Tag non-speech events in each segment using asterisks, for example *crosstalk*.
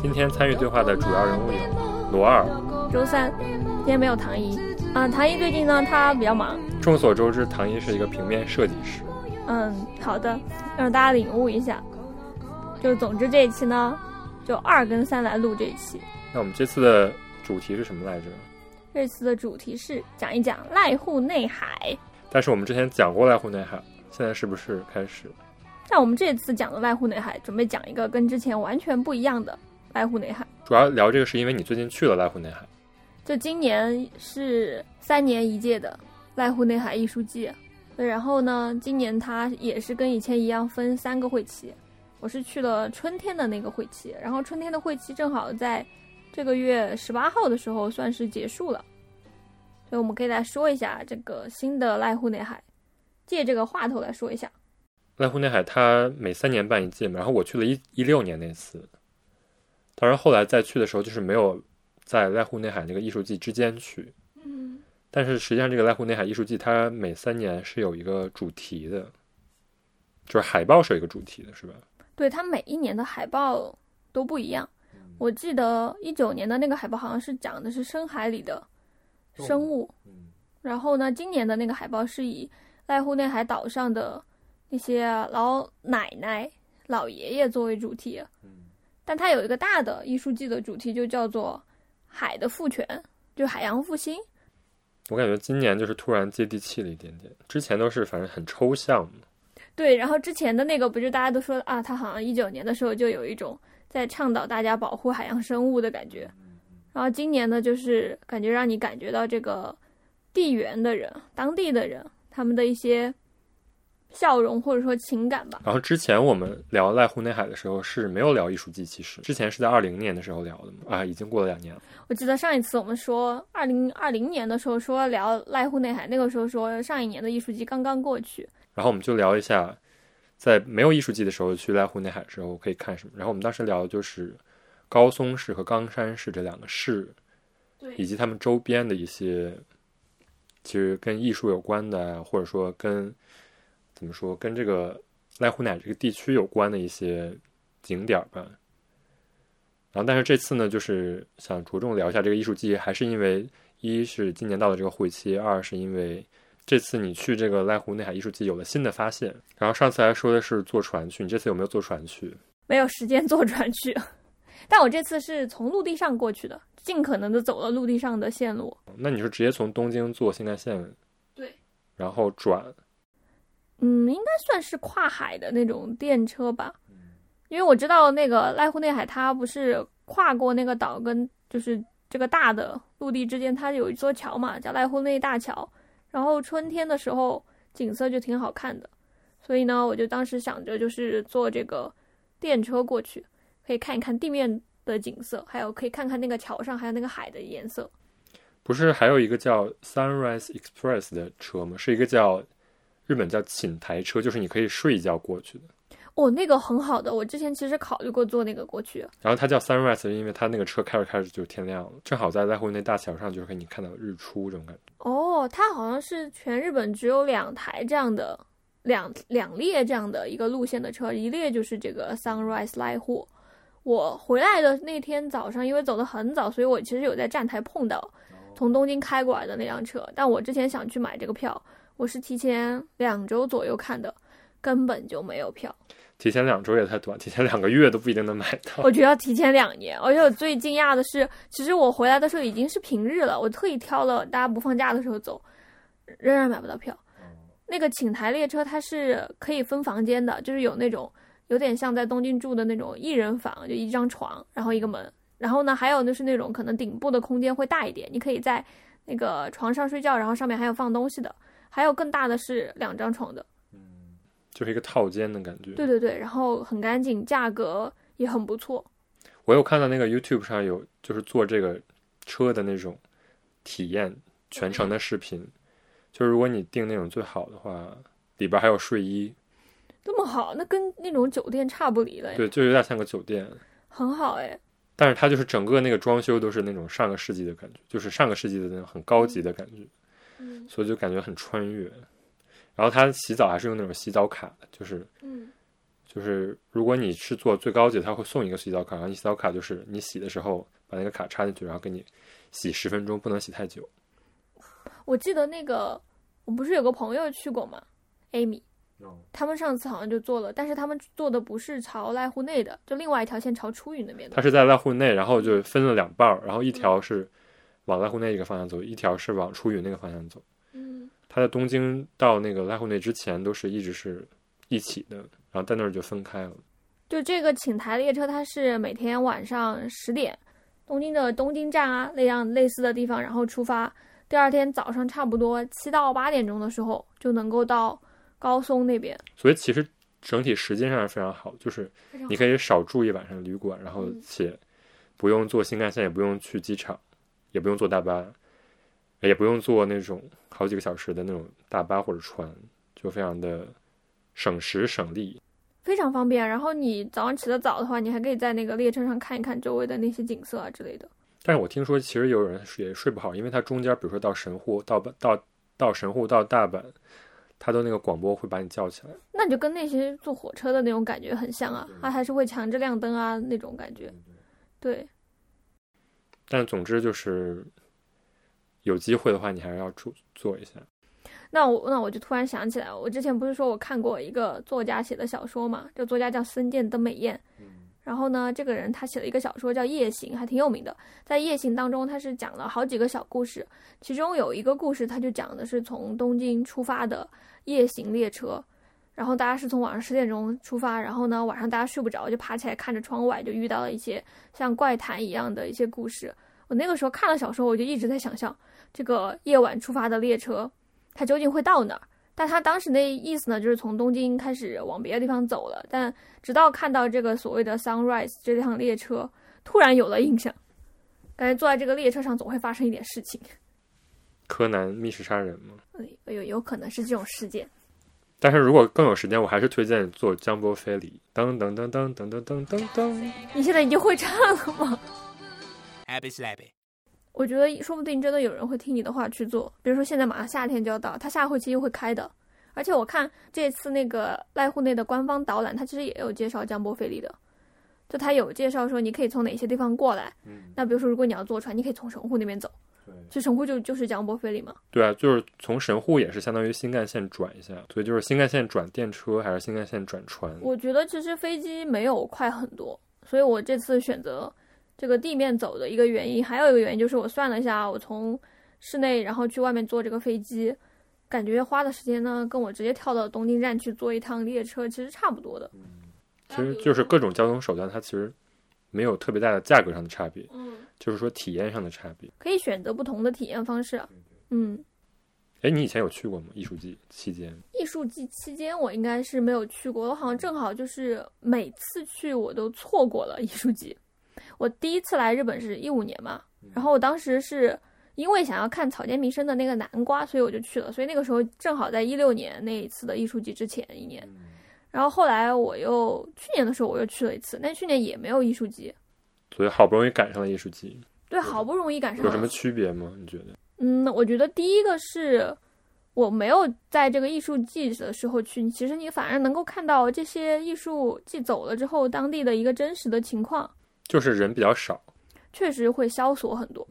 今天参与对话的主要人物有罗二。周三，今天没有唐一啊。唐一最近呢，他比较忙。众所周知，唐一是一个平面设计师。嗯，好的，让大家领悟一下。就总之这一期呢，就二跟三来录这一期。那我们这次的主题是什么来着？这次的主题是讲一讲濑户内海。但是我们之前讲过濑户内海，现在是不是开始？但我们这次讲的濑户内海，准备讲一个跟之前完全不一样的濑户内海。主要聊这个是因为你最近去了濑户内海。就今年是三年一届的濑户内海艺术季，对，然后呢，今年它也是跟以前一样分三个会期，我是去了春天的那个会期，然后春天的会期正好在这个月十八号的时候算是结束了，所以我们可以来说一下这个新的濑户内海，借这个话头来说一下。濑户内海它每三年办一届嘛，然后我去了一一六年那次，当然后来再去的时候就是没有。在濑户内海那个艺术季之间去，嗯，但是实际上这个濑户内海艺术季它每三年是有一个主题的，就是海报是有一个主题的，是吧？对，它每一年的海报都不一样。我记得一九年的那个海报好像是讲的是深海里的生物，嗯，然后呢，今年的那个海报是以濑户内海岛上的那些老奶奶、老爷爷作为主题，嗯，但它有一个大的艺术季的主题，就叫做。海的复权，就海洋复兴。我感觉今年就是突然接地气了一点点，之前都是反正很抽象对，然后之前的那个不就大家都说啊，他好像一九年的时候就有一种在倡导大家保护海洋生物的感觉，然后今年呢，就是感觉让你感觉到这个地缘的人、当地的人他们的一些。笑容或者说情感吧。然后之前我们聊濑户内海的时候是没有聊艺术季，其实之前是在二零年的时候聊的嘛。啊，已经过了两年了。我记得上一次我们说二零二零年的时候说聊濑户内海，那个时候说上一年的艺术季刚刚过去。然后我们就聊一下，在没有艺术季的时候去濑户内海的时候可以看什么。然后我们当时聊的就是高松市和冈山市这两个市，对，以及他们周边的一些其实跟艺术有关的，或者说跟。怎么说？跟这个濑户内这个地区有关的一些景点吧。然后，但是这次呢，就是想着重聊一下这个艺术季，还是因为一是今年到了这个会期，二是因为这次你去这个濑户内海艺术季有了新的发现。然后上次还说的是坐船去，你这次有没有坐船去？没有时间坐船去，但我这次是从陆地上过去的，尽可能的走了陆地上的线路。那你是直接从东京坐新干线？对。然后转。嗯，应该算是跨海的那种电车吧，因为我知道那个濑户内海，它不是跨过那个岛跟就是这个大的陆地之间，它有一座桥嘛，叫濑户内大桥。然后春天的时候景色就挺好看的，所以呢，我就当时想着就是坐这个电车过去，可以看一看地面的景色，还有可以看看那个桥上还有那个海的颜色。不是还有一个叫 Sunrise Express 的车吗？是一个叫。日本叫寝台车，就是你可以睡一觉过去的。哦，那个很好的，我之前其实考虑过坐那个过去。然后它叫 Sunrise，因为它那个车开着开着就天亮了，正好在濑户内大桥上，就是可以看到日出这种感觉。哦，它好像是全日本只有两台这样的两两列这样的一个路线的车，一列就是这个 Sunrise 濑户。我回来的那天早上，因为走得很早，所以我其实有在站台碰到从东京开过来的那辆车，但我之前想去买这个票。我是提前两周左右看的，根本就没有票。提前两周也太短，提前两个月都不一定能买到。我觉得要提前两年。而且我最惊讶的是，其实我回来的时候已经是平日了，我特意挑了大家不放假的时候走，仍然买不到票。那个请台列车它是可以分房间的，就是有那种有点像在东京住的那种一人房，就一张床，然后一个门。然后呢，还有就是那种可能顶部的空间会大一点，你可以在那个床上睡觉，然后上面还有放东西的。还有更大的是两张床的，嗯，就是一个套间的感觉。对对对，然后很干净，价格也很不错。我有看到那个 YouTube 上有就是坐这个车的那种体验全程的视频，就是如果你订那种最好的话，里边还有睡衣，这么好，那跟那种酒店差不离了呀，对，就有点像个酒店。很好哎。但是它就是整个那个装修都是那种上个世纪的感觉，就是上个世纪的那种很高级的感觉，嗯所以就感觉很穿越。然后他洗澡还是用那种洗澡卡，就是嗯，就是如果你是做最高级，他会送一个洗澡卡，然后你洗澡卡就是你洗的时候把那个卡插进去，然后给你洗十分钟，不能洗太久。我记得那个我不是有个朋友去过吗？Amy，他们上次好像就做了，但是他们做的不是朝濑户内的，就另外一条线朝出云那边的。他是在濑户内，然后就分了两半儿，然后一条是往濑户内这个方向走，一条是往出云那个方向走。嗯，它在东京到那个濑户内之前都是一直是一起的，然后在那儿就分开了。就这个寝台列车，它是每天晚上十点，东京的东京站啊那样类似的地方，然后出发。第二天早上差不多七到八点钟的时候就能够到高松那边。所以其实整体时间上是非常好，就是你可以少住一晚上旅馆，然后嗯且不用坐新干线，也不用去机场，也不用坐大巴，也不用坐那种好几个小时的那种大巴或者船，就非常的省时省力。非常方便。然后你早上起得早的话，你还可以在那个列车上看一看周围的那些景色啊之类的。但是我听说，其实有人也睡不好，因为它中间，比如说到神户、到到到神户、到大阪，它的那个广播会把你叫起来。那你就跟那些坐火车的那种感觉很像啊，它还是会强制亮灯啊那种感觉。对，但总之就是有机会的话，你还是要做做一下。那我那我就突然想起来，我之前不是说我看过一个作家写的小说嘛？这作家叫森见登美彦。然后呢，这个人他写了一个小说叫《夜行》，还挺有名的。在《夜行》当中，他是讲了好几个小故事，其中有一个故事，他就讲的是从东京出发的夜行列车。然后大家是从晚上十点钟出发，然后呢晚上大家睡不着，就爬起来看着窗外，就遇到了一些像怪谈一样的一些故事。我那个时候看了小说，我就一直在想象这个夜晚出发的列车，它究竟会到哪儿？但他当时那意思呢，就是从东京开始往别的地方走了。但直到看到这个所谓的 Sunrise 这趟列车，突然有了印象，感觉坐在这个列车上总会发生一点事情。柯南密室杀人嘛。有有有可能是这种事件。但是如果更有时间，我还是推荐做江波飞里。噔噔噔噔噔噔噔噔噔。你现在已经会唱了吗？Happy slappy。我觉得说不定真的有人会听你的话去做。比如说现在马上夏天就要到，它下会期又会开的。而且我看这次那个濑户内的官方导览，它其实也有介绍江波飞里的，就它有介绍说你可以从哪些地方过来。嗯，那比如说如果你要坐船，你可以从神户那边走，对其实神户就就是江波飞里嘛。对啊，就是从神户也是相当于新干线转一下，所以就是新干线转电车还是新干线转船？我觉得其实飞机没有快很多，所以我这次选择这个地面走的一个原因，还有一个原因就是我算了一下，我从室内然后去外面坐这个飞机，感觉花的时间呢，跟我直接跳到东京站去坐一趟列车其实差不多的。其实就是各种交通手段，它其实没有特别大的价格上的差别，嗯，就是说体验上的差别。可以选择不同的体验方式。嗯，哎，你以前有去过吗？艺术季期间？艺术季期间我应该是没有去过，我好像正好就是每次去我都错过了艺术季。我第一次来日本是一五年嘛，然后我当时是因为想要看草间弥生的那个南瓜，所以我就去了。所以那个时候正好在一六年那一次的艺术季之前一年。然后后来我又去年的时候我又去了一次，但去年也没有艺术季。所以好不容易赶上了艺术季，对，好不容易赶上了。有什么区别吗？你觉得？嗯，我觉得第一个是我没有在这个艺术季的时候去，其实你反而能够看到这些艺术季走了之后当地的一个真实的情况，就是人比较少，确实会萧索很多。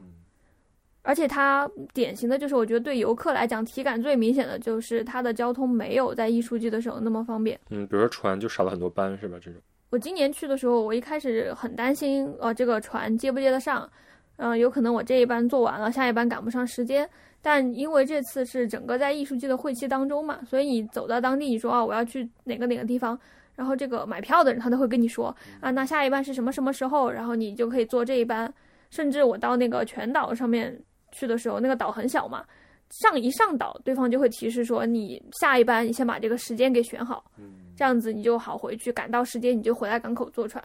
而且它典型的就是，我觉得对游客来讲体感最明显的就是它的交通没有在艺术季的时候那么方便。嗯，比如说船就少了很多班，是吧？这种我今年去的时候，我一开始很担心，呃，这个船接不接得上，嗯、有可能我这一班做完了，下一班赶不上时间。但因为这次是整个在艺术季的会期当中嘛，所以你走到当地，你说啊我要去哪个哪个地方，然后这个买票的人他都会跟你说啊，那下一班是什么什么时候，然后你就可以坐这一班。甚至我到那个全岛上面去的时候，那个岛很小嘛，上一上岛，对方就会提示说你下一班你先把这个时间给选好，这样子你就好回去，赶到时间你就回来港口坐船。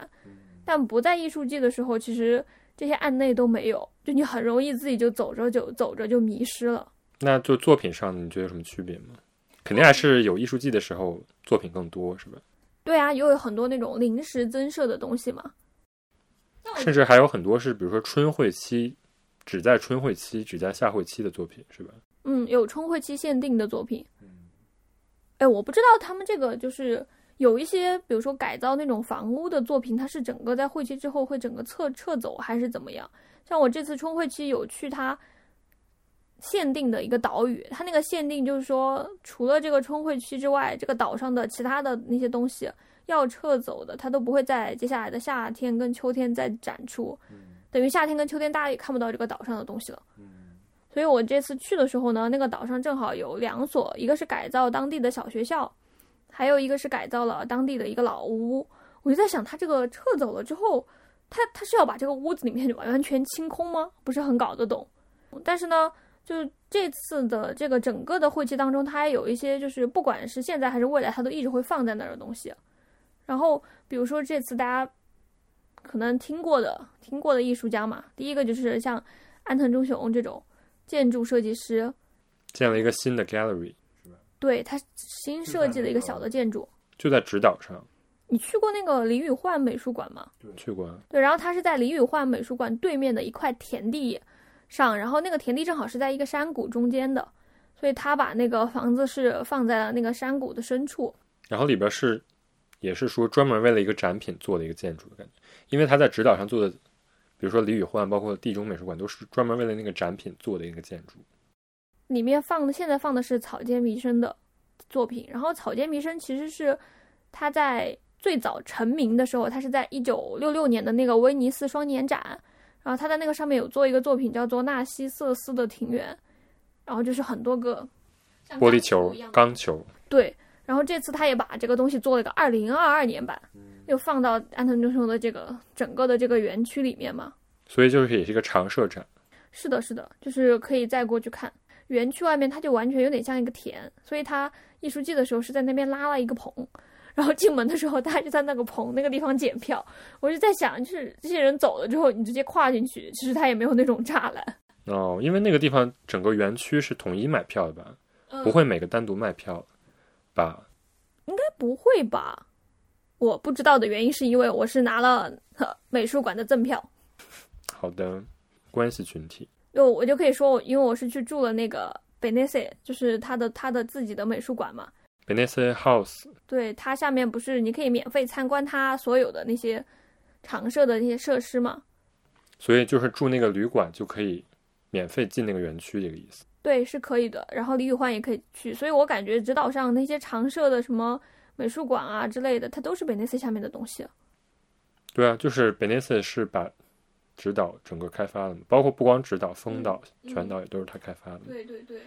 但不在艺术季的时候，其实这些案内都没有，就你很容易自己就走着就走着就迷失了。那就作品上，你觉得有什么区别吗？肯定还是有艺术季的时候作品更多，是吧？对啊，又有很多那种临时增设的东西嘛。甚至还有很多是，比如说春会期，只在春会期，只在夏会期的作品，是吧？嗯，有冲会期限定的作品。哎，我不知道他们这个就是有一些，比如说改造那种房屋的作品，它是整个在会期之后会整个撤撤走，还是怎么样？像我这次冲会期有去它限定的一个岛屿，它那个限定就是说，除了这个冲会期之外，这个岛上的其他的那些东西要撤走的，它都不会在接下来的夏天跟秋天再展出。等于夏天跟秋天大家也看不到这个岛上的东西了。所以我这次去的时候呢，那个岛上正好有两所，一个是改造当地的小学校，还有一个是改造了当地的一个老屋。我就在想，他这个撤走了之后，他他是要把这个屋子里面完完全清空吗？不是很搞得懂。但是呢，就这次的这个整个的会期当中，它还有一些就是不管是现在还是未来，它都一直会放在那儿的东西。然后比如说这次大家可能听过的听过的艺术家嘛，第一个就是像安藤忠雄这种。建筑设计师建了一个新的 gallery，是吧对他新设计了一个小的建筑，就在直岛上。你去过那个李宇焕美术馆吗？去过。对，然后他是在李宇焕美术馆对面的一块田地上，然后那个田地正好是在一个山谷中间的，所以他把那个房子是放在了那个山谷的深处。然后里边是，也是说专门为了一个展品做的一个建筑的感觉，因为他在直岛上做的。比如说李宇焕，包括地中美术馆，都是专门为了那个展品做的一个建筑。里面放的现在放的是草间弥生的作品，然后草间弥生其实是他在最早成名的时候，他是在一九六六年的那个威尼斯双年展，然后他在那个上面有做一个作品叫做《纳西瑟斯的庭园》，然后就是很多个玻璃球、钢球。对，然后这次他也把这个东西做了一个二零二二年版。又放到安藤忠雄的这个整个的这个园区里面嘛，所以就是也是一个常设展。是的，是的，就是可以再过去看园区外面，它就完全有点像一个田，所以它艺术季的时候是在那边拉了一个棚，然后进门的时候大家就在那个棚那个地方检票。我就在想，就是这些人走了之后，你直接跨进去，其实他也没有那种栅栏。哦，因为那个地方整个园区是统一买票的吧？不会每个单独卖票吧？应该不会吧？我不知道的原因是因为我是拿了美术馆的赠票。好的，关系群体。就我就可以说我，因为我是去住了那个 Benesse，就是他的他的自己的美术馆嘛。Benesse House。对，它下面不是你可以免费参观它所有的那些常设的那些设施嘛？所以就是住那个旅馆就可以免费进那个园区，这个意思。对，是可以的。然后李宇欢也可以去，所以我感觉指导上那些常设的什么。美术馆啊之类的，它都是北内斯下面的东西。对啊，就是北内斯是把指导整个开发的，包括不光指导，风岛、全岛也都是他开发的。对对对。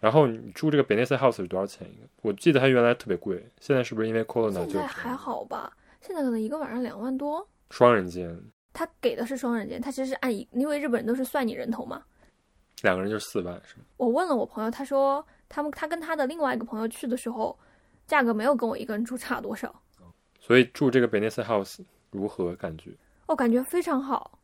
然后你住这个北内斯 house 是多少钱一个？我记得它原来特别贵，现在是不是因为 corona 就？现在还好吧？现在可能一个晚上两万多。双人间。他给的是双人间，他其实是按一，因为日本人都是算你人头嘛。两个人就是四万是吗？我问了我朋友，他说他们他跟他的另外一个朋友去的时候。价格没有跟我一个人住差多少，所以住这个 e n e s House 如何感觉？我感觉非常好。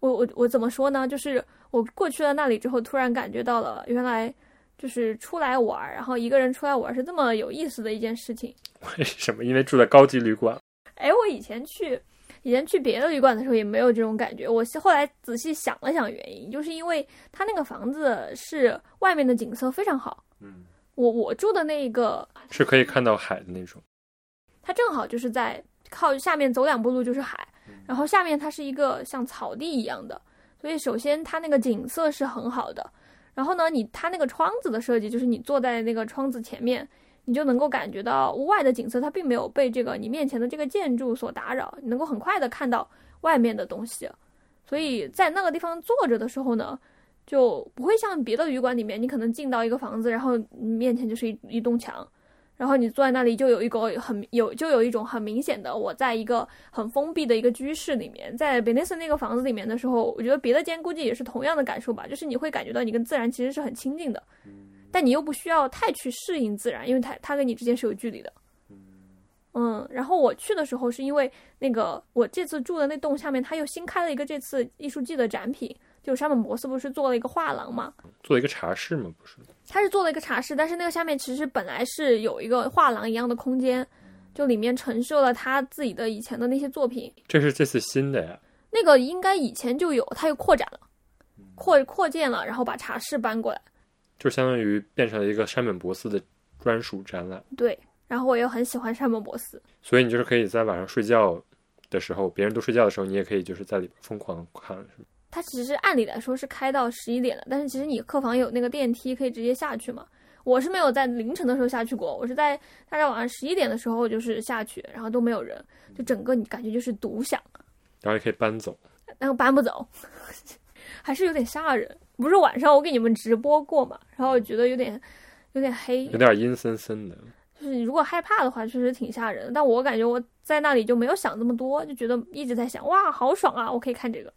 我我我怎么说呢？就是我过去了那里之后，突然感觉到了原来就是出来玩，然后一个人出来玩是这么有意思的一件事情。为什么？因为住在高级旅馆。哎，我以前去以前去别的旅馆的时候也没有这种感觉。我后来仔细想了想，原因就是因为他那个房子是外面的景色非常好。嗯。我我住的那个是可以看到海的那种，它正好就是在靠下面走两步路就是海，然后下面它是一个像草地一样的，所以首先它那个景色是很好的。然后呢，你它那个窗子的设计，就是你坐在那个窗子前面，你就能够感觉到屋外的景色，它并没有被这个你面前的这个建筑所打扰，你能够很快的看到外面的东西。所以在那个地方坐着的时候呢。就不会像别的旅馆里面，你可能进到一个房子，然后面前就是一一栋墙，然后你坐在那里就有一个很有就有一种很明显的我在一个很封闭的一个居室里面，在贝内斯那个房子里面的时候，我觉得别的间估计也是同样的感受吧，就是你会感觉到你跟自然其实是很亲近的，但你又不需要太去适应自然，因为它它跟你之间是有距离的。嗯，然后我去的时候是因为那个我这次住的那栋下面，它又新开了一个这次艺术季的展品，就山本博斯不是做了一个画廊嘛，做了一个茶室嘛，不是？他是做了一个茶室，但是那个下面其实本来是有一个画廊一样的空间，就里面陈设了他自己的以前的那些作品。这是这次新的呀？那个应该以前就有，他又扩展了，扩扩建了，然后把茶室搬过来。就相当于变成了一个山本博斯的专属展览。对，然后我又很喜欢山本博斯，所以你就是可以在晚上睡觉的时候，别人都睡觉的时候，你也可以就是在里边疯狂看，是吗？它其实按理来说是开到十一点的，但是其实你客房有那个电梯，可以直接下去嘛。我是没有在凌晨的时候下去过，我是在大概晚上十一点的时候就是下去，然后都没有人，就整个你感觉就是独享，然后也可以搬走。然后搬不走，*laughs* 还是有点吓人。不是晚上我给你们直播过嘛，然后我觉得有点有点黑，有点阴森森的。就是你如果害怕的话，确实挺吓人的。但我感觉我在那里就没有想那么多，就觉得一直在想，哇，好爽啊！我可以看这个。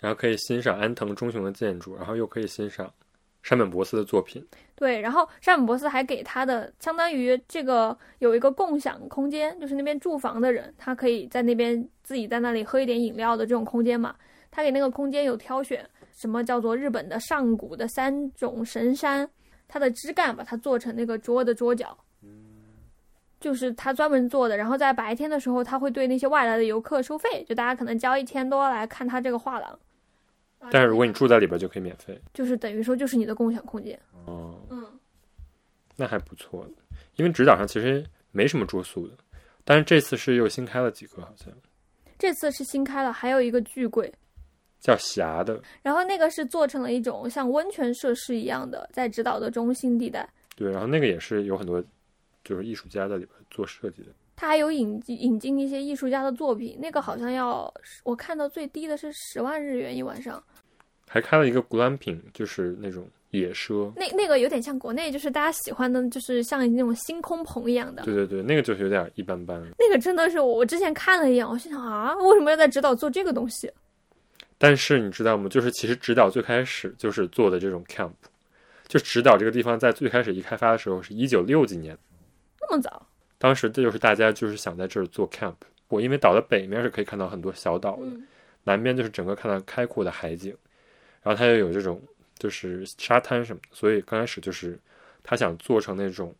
然后可以欣赏安藤忠雄的建筑，然后又可以欣赏山本博斯的作品。对，然后山本博斯还给他的相当于这个有一个共享空间，就是那边住房的人，他可以在那边自己在那里喝一点饮料的这种空间嘛。他给那个空间有挑选，什么叫做日本的上古的三种神山，它的枝干把它做成那个桌的桌角，就是他专门做的。然后在白天的时候，他会对那些外来的游客收费，就大家可能交一千多来看他这个画廊。但是如果你住在里边，就可以免费。就是等于说就是你的共享空间。哦，嗯，那还不错的，因为直岛上其实没什么住宿的，但是这次是又新开了几个，好像这次是新开了，还有一个巨贵。叫霞的。然后那个是做成了一种像温泉设施一样的，在直岛的中心地带。对，然后那个也是有很多就是艺术家在里边做设计的。它还有引进引进一些艺术家的作品，那个好像要我看到最低的是十万日元一晚上。还开了一个 glamping，就是那种野奢。那那个有点像国内，就是大家喜欢的，就是像那种星空棚一样的。对对对，那个就是有点一般般。那个真的是我之前看了一眼，我心想啊，为什么要在直岛做这个东西？但是你知道吗？就是其实直岛最开始就是做的这种 camp，就直岛这个地方在最开始一开发的时候是一九六几年，那么早？当时这就是大家就是想在这儿做 camp。我因为岛的北面是可以看到很多小岛的，嗯南边就是整个看到开阔的海景，然后它又有这种就是沙滩什么的，所以刚开始就是他想做成那种，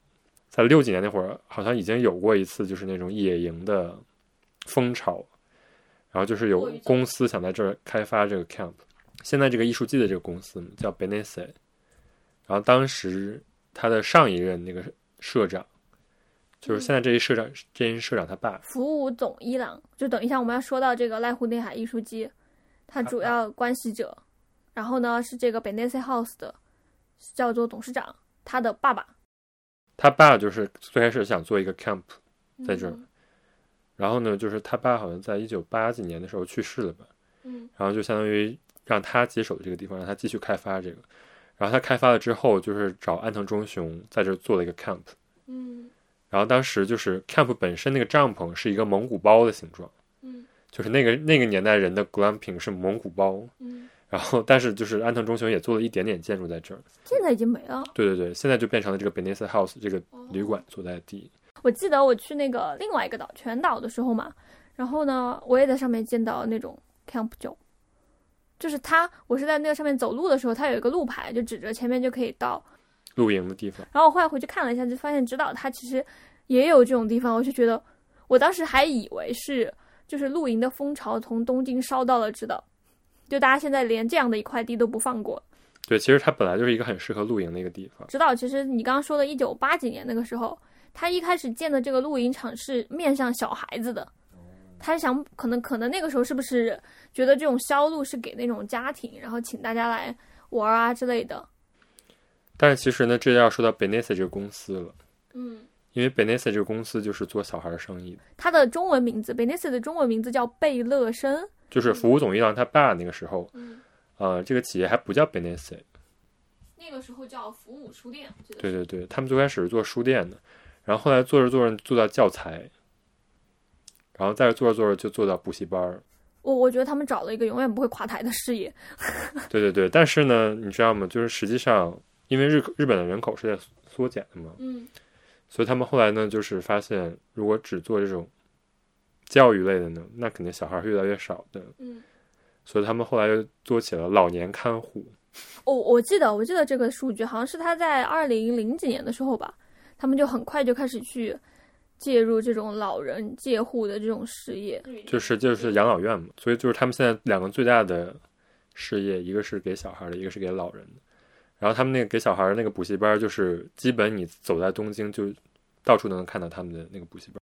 在六几年那会儿好像已经有过一次就是那种野营的风潮，然后就是有公司想在这儿开发这个 camp。现在这个艺术季的这个公司叫 Benesse，然后当时他的上一任那个社长，就是现在这一社长，这一社长他爸，服务总伊朗，就等一下我们要说到这个濑户内海艺术季，它主要关系者，然后呢是这个 Benesse House 的叫做董事长，他的爸爸他爸就是最开始想做一个 camp 在这儿，嗯然后呢，就是他爸好像在一九八几年的时候去世了吧，嗯然后就相当于让他接手这个地方，让他继续开发这个。然后他开发了之后，就是找安藤忠雄在这儿做了一个 camp。嗯然后当时就是 camp 本身那个帐篷是一个蒙古包的形状，嗯就是那个那个年代人的 glamping 是蒙古包。嗯，然后但是就是安藤忠雄也做了一点点建筑在这儿。现在已经没了。对对对，现在就变成了这个 Benesse House 这个哦旅馆所在地。我记得我去那个另外一个岛全岛的时候嘛，然后呢，我也在上面见到那种 camp 酒，就是它，我是在那个上面走路的时候，它有一个路牌，就指着前面就可以到。露营的地方，然后我后来回去看了一下，就发现直岛它其实也有这种地方，我就觉得，我当时还以为是就是露营的风潮从东京烧到了直岛，就大家现在连这样的一块地都不放过。对，其实它本来就是一个很适合露营的一个地方。知道其实你刚刚说的，一九八几年那个时候，他一开始建的这个露营场是面向小孩子的，他想可能可能那个时候是不是觉得这种销路是给那种家庭，然后请大家来玩啊之类的。但是其实呢，这就要说到 Benesse 这个公司了，嗯，因为 Benesse 这个公司就是做小孩生意的，它的中文名字 Benesse 的中文名字叫贝乐生。就是服务总一郎他爸那个时候，嗯，呃，这个企业还不叫 Benesse，那个时候叫服务书店。对对对，他们最开始是做书店的，然后后来做着做着做到教材，然后再做着做着就做到补习班儿。我我觉得他们找了一个永远不会垮台的事业。*laughs* 对对对，但是呢，你知道吗？就是实际上，因为日日本的人口是在缩减的嘛，嗯所以他们后来呢，就是发现，如果只做这种教育类的呢，那肯定小孩儿是越来越少的。嗯。所以他们后来又做起了老年看护。我我记得我记得这个数据好像是他在二零零几年的时候吧，他们就很快就开始去介入这种老人介护的这种事业。就是就是养老院嘛，所以就是他们现在两个最大的事业，一个是给小孩儿的，一个是给老人的。然后他们那个给小孩儿的那个补习班，就是基本你走在东京就到处都能看到他们的那个补习班儿。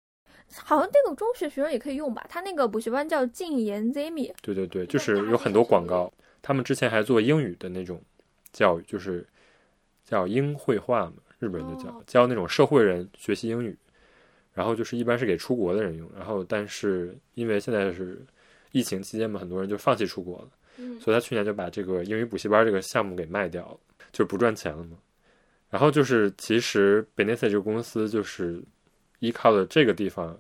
好像那个中学学生也可以用吧？他那个补习班叫静言 Zimi 对对对，就是有很多广告。他们之前还做英语的那种教育，就是叫英绘画嘛，日本人就叫、哦教那种社会人学习英语。然后就是一般是给出国的人用，然后但是因为现在是疫情期间嘛，很多人就放弃出国了，嗯所以他去年就把这个英语补习班这个项目给卖掉了，就不赚钱了嘛。然后就是其实 Benesse 这个公司就是依靠了这个地方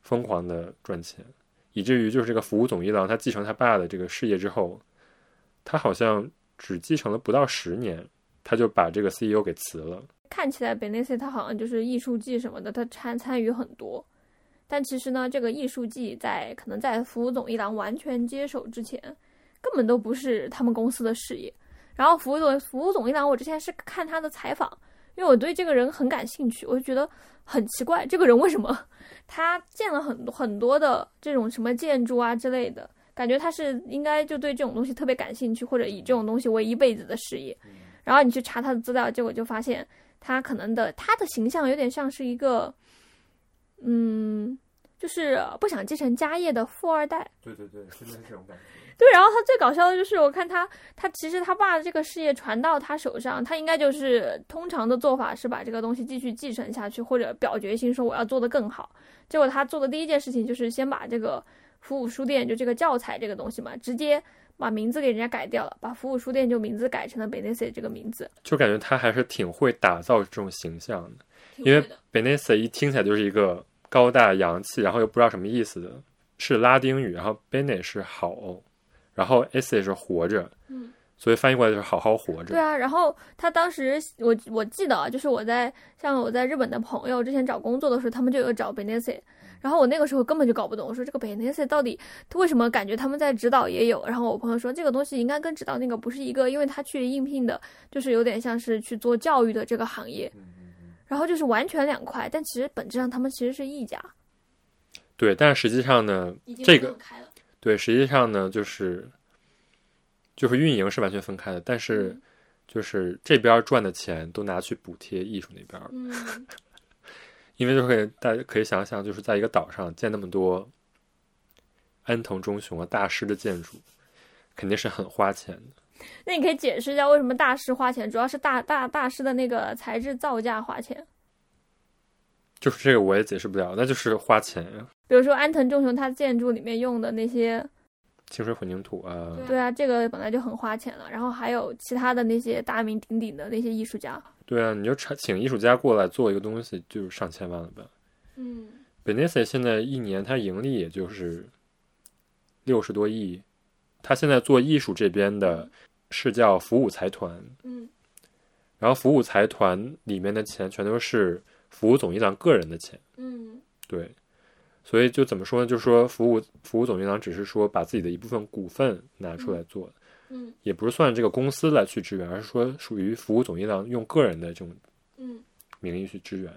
疯狂的赚钱，以至于就是这个服务总一郎他继承他爸的这个事业之后，他好像只继承了不到十年，他就把这个 CEO 给辞了。看起来 Benesse 他好像就是艺术季什么的，他参参与很多。但其实呢，这个艺术季在可能在服务总一郎完全接手之前，根本都不是他们公司的事业。然后服务总服务总一郎，我之前是看他的采访，因为我对这个人很感兴趣，我就觉得很奇怪，这个人为什么他建了很多很多的这种什么建筑啊之类的，感觉他是应该就对这种东西特别感兴趣，或者以这种东西为一辈子的事业。然后你去查他的资料，结果就发现他可能的他的形象有点像是一个，嗯，就是不想继承家业的富二代。对对对，真的是这种感觉。对，然后他最搞笑的就是，我看他，他其实他爸的这个事业传到他手上，他应该就是通常的做法是把这个东西继续继承下去，或者表决心说我要做得更好。结果他做的第一件事情就是先把这个服务书店，就这个教材这个东西嘛，直接把名字给人家改掉了，把服务书店就名字改成了 Benesse 这个名字。就感觉他还是挺会打造这种形象的，因为 Benesse 一听起来就是一个高大洋气，然后又不知道什么意思的，是拉丁语，然后 Bene 是好，然后 esse 是活着，嗯，所以翻译过来就是好好活着。对啊，然后他当时我我记得啊，就是我在像我在日本的朋友之前找工作的时候，他们就有找 Benesse，然后我那个时候根本就搞不懂，我说这个 Benesse 到底为什么感觉他们在指导也有，然后我朋友说这个东西应该跟指导那个不是一个，因为他去应聘的就是有点像是去做教育的这个行业，然后就是完全两块，但其实本质上他们其实是一家，对，但是实际上呢，这个开了，对，实际上呢，就是就是运营是完全分开的，但是嗯就是这边赚的钱都拿去补贴艺术那边了，嗯，*laughs* 因为就可以大家可以想想，就是在一个岛上建那么多安藤忠雄啊大师的建筑，肯定是很花钱的。那你可以解释一下为什么大师花钱，主要是大大大师的那个材质造价花钱。就是这个我也解释不了，那就是花钱呀，比如说安藤忠雄他建筑里面用的那些，清水混凝土啊，对啊，这个本来就很花钱了。然后还有其他的那些大名鼎鼎的那些艺术家，对啊，你就请请艺术家过来做一个东西，就是上千万了吧。嗯。Benesse 现在一年他盈利也就是六十多亿，他现在做艺术这边的是叫服务财团，嗯。然后服务财团里面的钱全都是服务总一郎个人的钱，嗯。对，所以就怎么说呢？就是说服务服务总一郎只是说把自己的一部分股份拿出来做，嗯。也不是算这个公司来去支援，而是说属于服务总一郎用个人的这种嗯。名义去支援。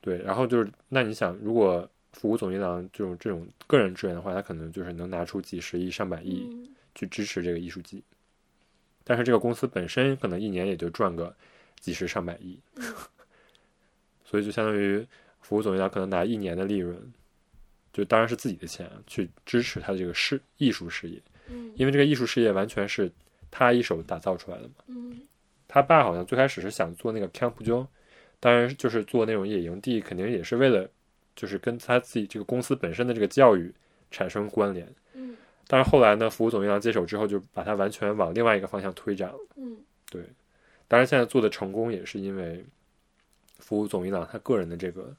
对，然后就是那你想，如果服务总一郎这种这种个人支援的话，他可能就是能拿出几十亿、上百亿嗯。去支持这个艺术季，但是这个公司本身可能一年也就赚个几十上百亿，所以就相当于服务总一郎可能拿一年的利润，就当然是自己的钱啊去支持他的这个事艺术事业，嗯因为这个艺术事业完全是他一手打造出来的嘛。嗯他爸好像最开始是想做那个 camp 就，当然就是做那种野营地，肯定也是为了就是跟他自己这个公司本身的这个教育产生关联。嗯但是后来呢，服务总一郎接手之后，就把它完全往另外一个方向推展了。嗯对，当然现在做的成功也是因为服务总一郎他个人的这个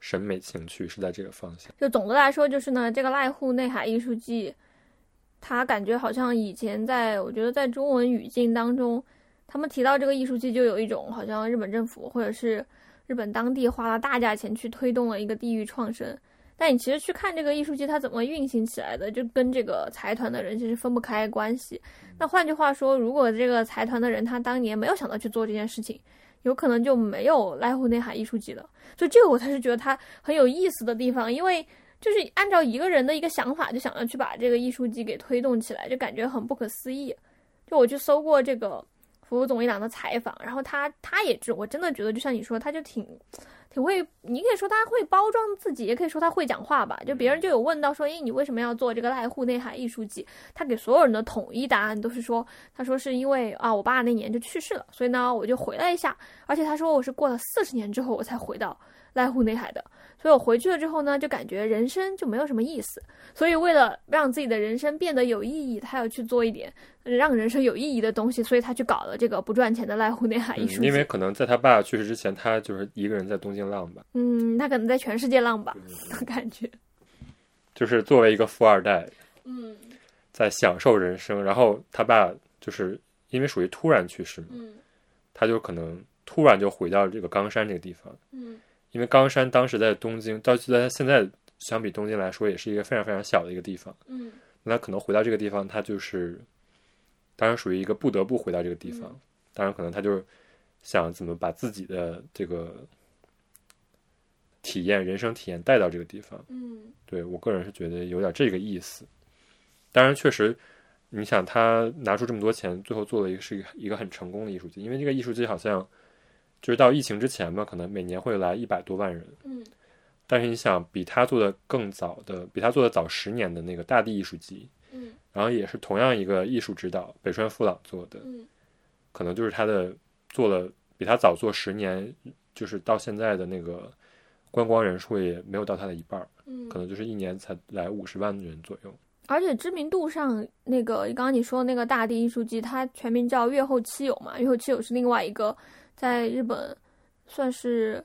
审美情趣是在这个方向。就总的来说，就是呢，这个濑户内海艺术季，他感觉好像以前在我觉得在中文语境当中，他们提到这个艺术季，就有一种好像日本政府或者是日本当地花了大价钱去推动了一个地域创生。但你其实去看这个艺术季它怎么运行起来的，就跟这个财团的人其实分不开关系。那换句话说，如果这个财团的人他当年没有想到去做这件事情，有可能就没有濑户内海艺术集了。所以这个我才是觉得它很有意思的地方，因为就是按照一个人的一个想法，就想要去把这个艺术集给推动起来，就感觉很不可思议。就我去搜过这个服务总一郎的采访，然后他他也是，我真的觉得就像你说，他就挺挺会，你可以说他会包装自己，也可以说他会讲话吧。就别人就有问到说，诶，你为什么要做这个濑户内海艺术季？他给所有人的统一答案都是说，他说是因为啊，我爸那年就去世了，所以呢我就回来一下。而且他说我是过了四十年之后我才回到濑户内海的，所以我回去了之后呢，就感觉人生就没有什么意思。所以为了让自己的人生变得有意义，他要去做一点让人生有意义的东西，所以他去搞了这个不赚钱的濑户内海艺术。嗯因为可能在他爸去世之前，他就是一个人在东京浪吧，嗯，他可能在全世界浪吧，*laughs* 感觉。就是作为一个富二代，嗯在享受人生。然后他爸就是因为属于突然去世嘛，嗯他就可能突然就回到这个冈山这个地方，嗯因为冈山当时在东京，到现在相比东京来说，也是一个非常非常小的一个地方。嗯那可能回到这个地方，他就是，当然属于一个不得不回到这个地方。嗯当然，可能他就是想怎么把自己的这个体验、人生体验带到这个地方。嗯对我个人是觉得有点这个意思。当然，确实，你想他拿出这么多钱，最后做了一个是一个一个很成功的艺术季，因为这个艺术季好像就是到疫情之前嘛，可能每年会来一百多万人。嗯但是你想，比他做的更早的，比他做的早十年的那个大地艺术季，嗯然后也是同样一个艺术指导北川富朗做的，嗯可能就是他的做了比他早做十年，就是到现在的那个观光人数也没有到他的一半儿，嗯可能就是一年才来五十万人左右。而且知名度上，那个刚刚你说的那个大地艺术季，它全名叫月后七友嘛，月后七友是另外一个在日本算是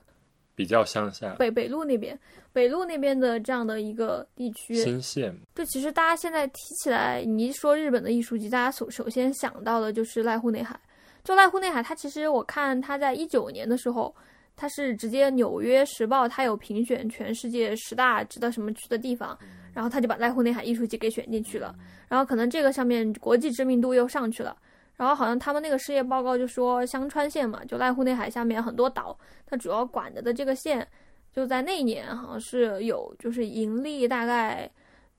比较乡下，北北路那边，北路那边的这样的一个地区。新县就其实大家现在提起来，你一说日本的艺术季，大家首首先想到的就是濑户内海。就濑户内海，它其实我看它在一九年的时候，它是直接《纽约时报》它有评选全世界十大值得什么去的地方，然后他就把濑户内海艺术节给选进去了。然后可能这个上面国际知名度又上去了。然后好像他们那个事业报告就说香川县嘛，就濑户内海下面很多岛，它主要管着的这个县，就在那一年好像是有就是盈利大概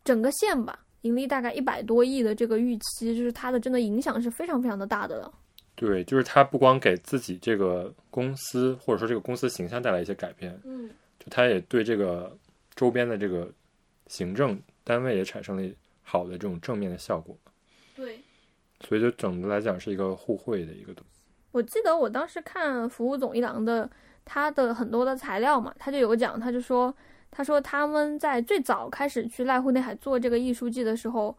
整个县吧，盈利大概一百多亿的这个预期，就是它的真的影响是非常非常的大的了。对，就是它不光给自己这个公司或者说这个公司形象带来一些改变，嗯就它也对这个周边的这个行政单位也产生了好的这种正面的效果，对。所以就整的来讲是一个互惠的一个东西。我记得我当时看服务总一郎的他的很多的材料嘛，他就有讲，他就说，他说他们在最早开始去濑户内海做这个艺术季的时候，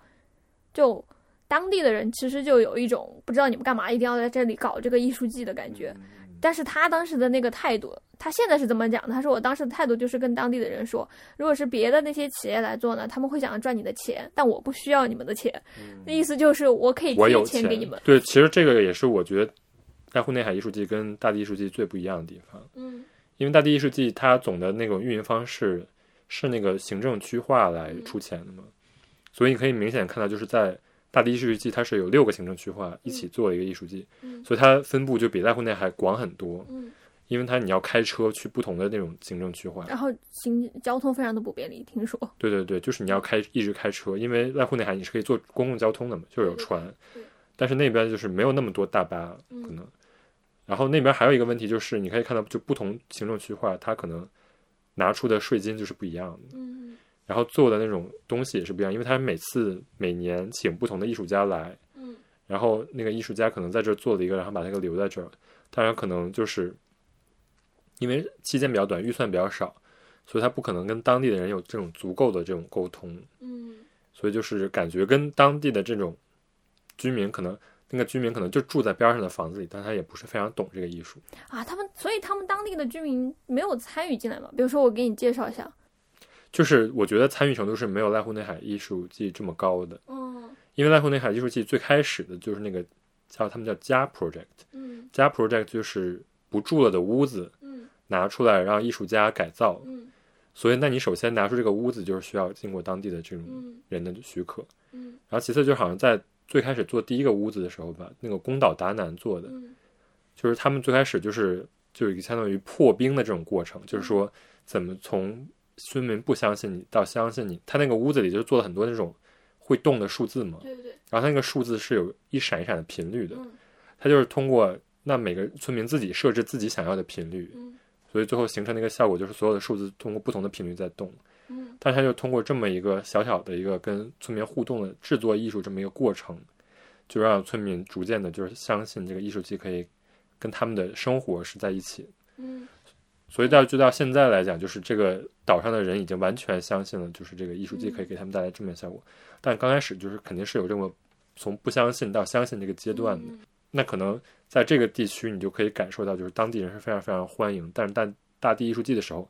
就当地的人其实就有一种不知道你们干嘛一定要在这里搞这个艺术季的感觉。但是他当时的那个态度，他现在是这么讲的，他说我当时的态度就是跟当地的人说，如果是别的那些企业来做呢，他们会想要赚你的钱，但我不需要你们的钱，那意思就是我可以借钱给你们。对，其实这个也是我觉得爱护内海艺术季跟大地艺术季最不一样的地方，嗯。因为大地艺术季它总的那种运营方式是那个行政区划来出钱的嘛，所以你可以明显看到，就是在大地艺术季它是有六个行政区划一起做了一个艺术季，嗯。所以它分布就比濑户内海广很多，嗯，因为它你要开车去不同的那种行政区划，然后行交通非常的不便利，听说。对对对，就是你要开一直开车，因为濑户内海你是可以坐公共交通的嘛，就是有船，对但是那边就是没有那么多大巴嗯可能。然后那边还有一个问题就是，你可以看到，就不同行政区划，它可能拿出的税金就是不一样的，嗯然后做的那种东西也是不一样，因为他每次每年请不同的艺术家来，嗯然后那个艺术家可能在这儿做了一个，然后把那个留在这儿，当然可能就是因为期间比较短，预算比较少，所以他不可能跟当地的人有这种足够的这种沟通，嗯所以就是感觉跟当地的这种居民可能那个居民可能就住在边上的房子里，但他也不是非常懂这个艺术。啊，他们所以他们当地的居民没有参与进来嘛？比如说我给你介绍一下，就是我觉得参与程度是没有濑户内海艺术季这么高的，嗯。因为濑户内海艺术季最开始的就是那个叫他们叫家 project，嗯。家 project 就是不住了的屋子嗯。拿出来让艺术家改造，嗯。所以那你首先拿出这个屋子就是需要经过当地的这种嗯。人的许可，嗯。然后其次就好像在最开始做第一个屋子的时候吧，那个宫岛达南做的，嗯。就是他们最开始就是就有一个相当于破冰的这种过程，就是说怎么从村民不相信你到相信你，他那个屋子里就做了很多那种会动的数字嘛，对对对，然后他那个数字是有一闪一闪的频率的，嗯。他就是通过那每个村民自己设置自己想要的频率，嗯。所以最后形成的一个效果就是所有的数字通过不同的频率在动。嗯。但是他就通过这么一个小小的一个跟村民互动的制作艺术这么一个过程，就让村民逐渐的就是相信这个艺术机可以跟他们的生活是在一起。嗯所以到就到现在来讲，就是这个岛上的人已经完全相信了，就是这个艺术季可以给他们带来正面效果。但刚开始就是肯定是有这么从不相信到相信这个阶段的。那可能在这个地区，你就可以感受到，就是当地人是非常非常欢迎。但是大大地艺术季的时候，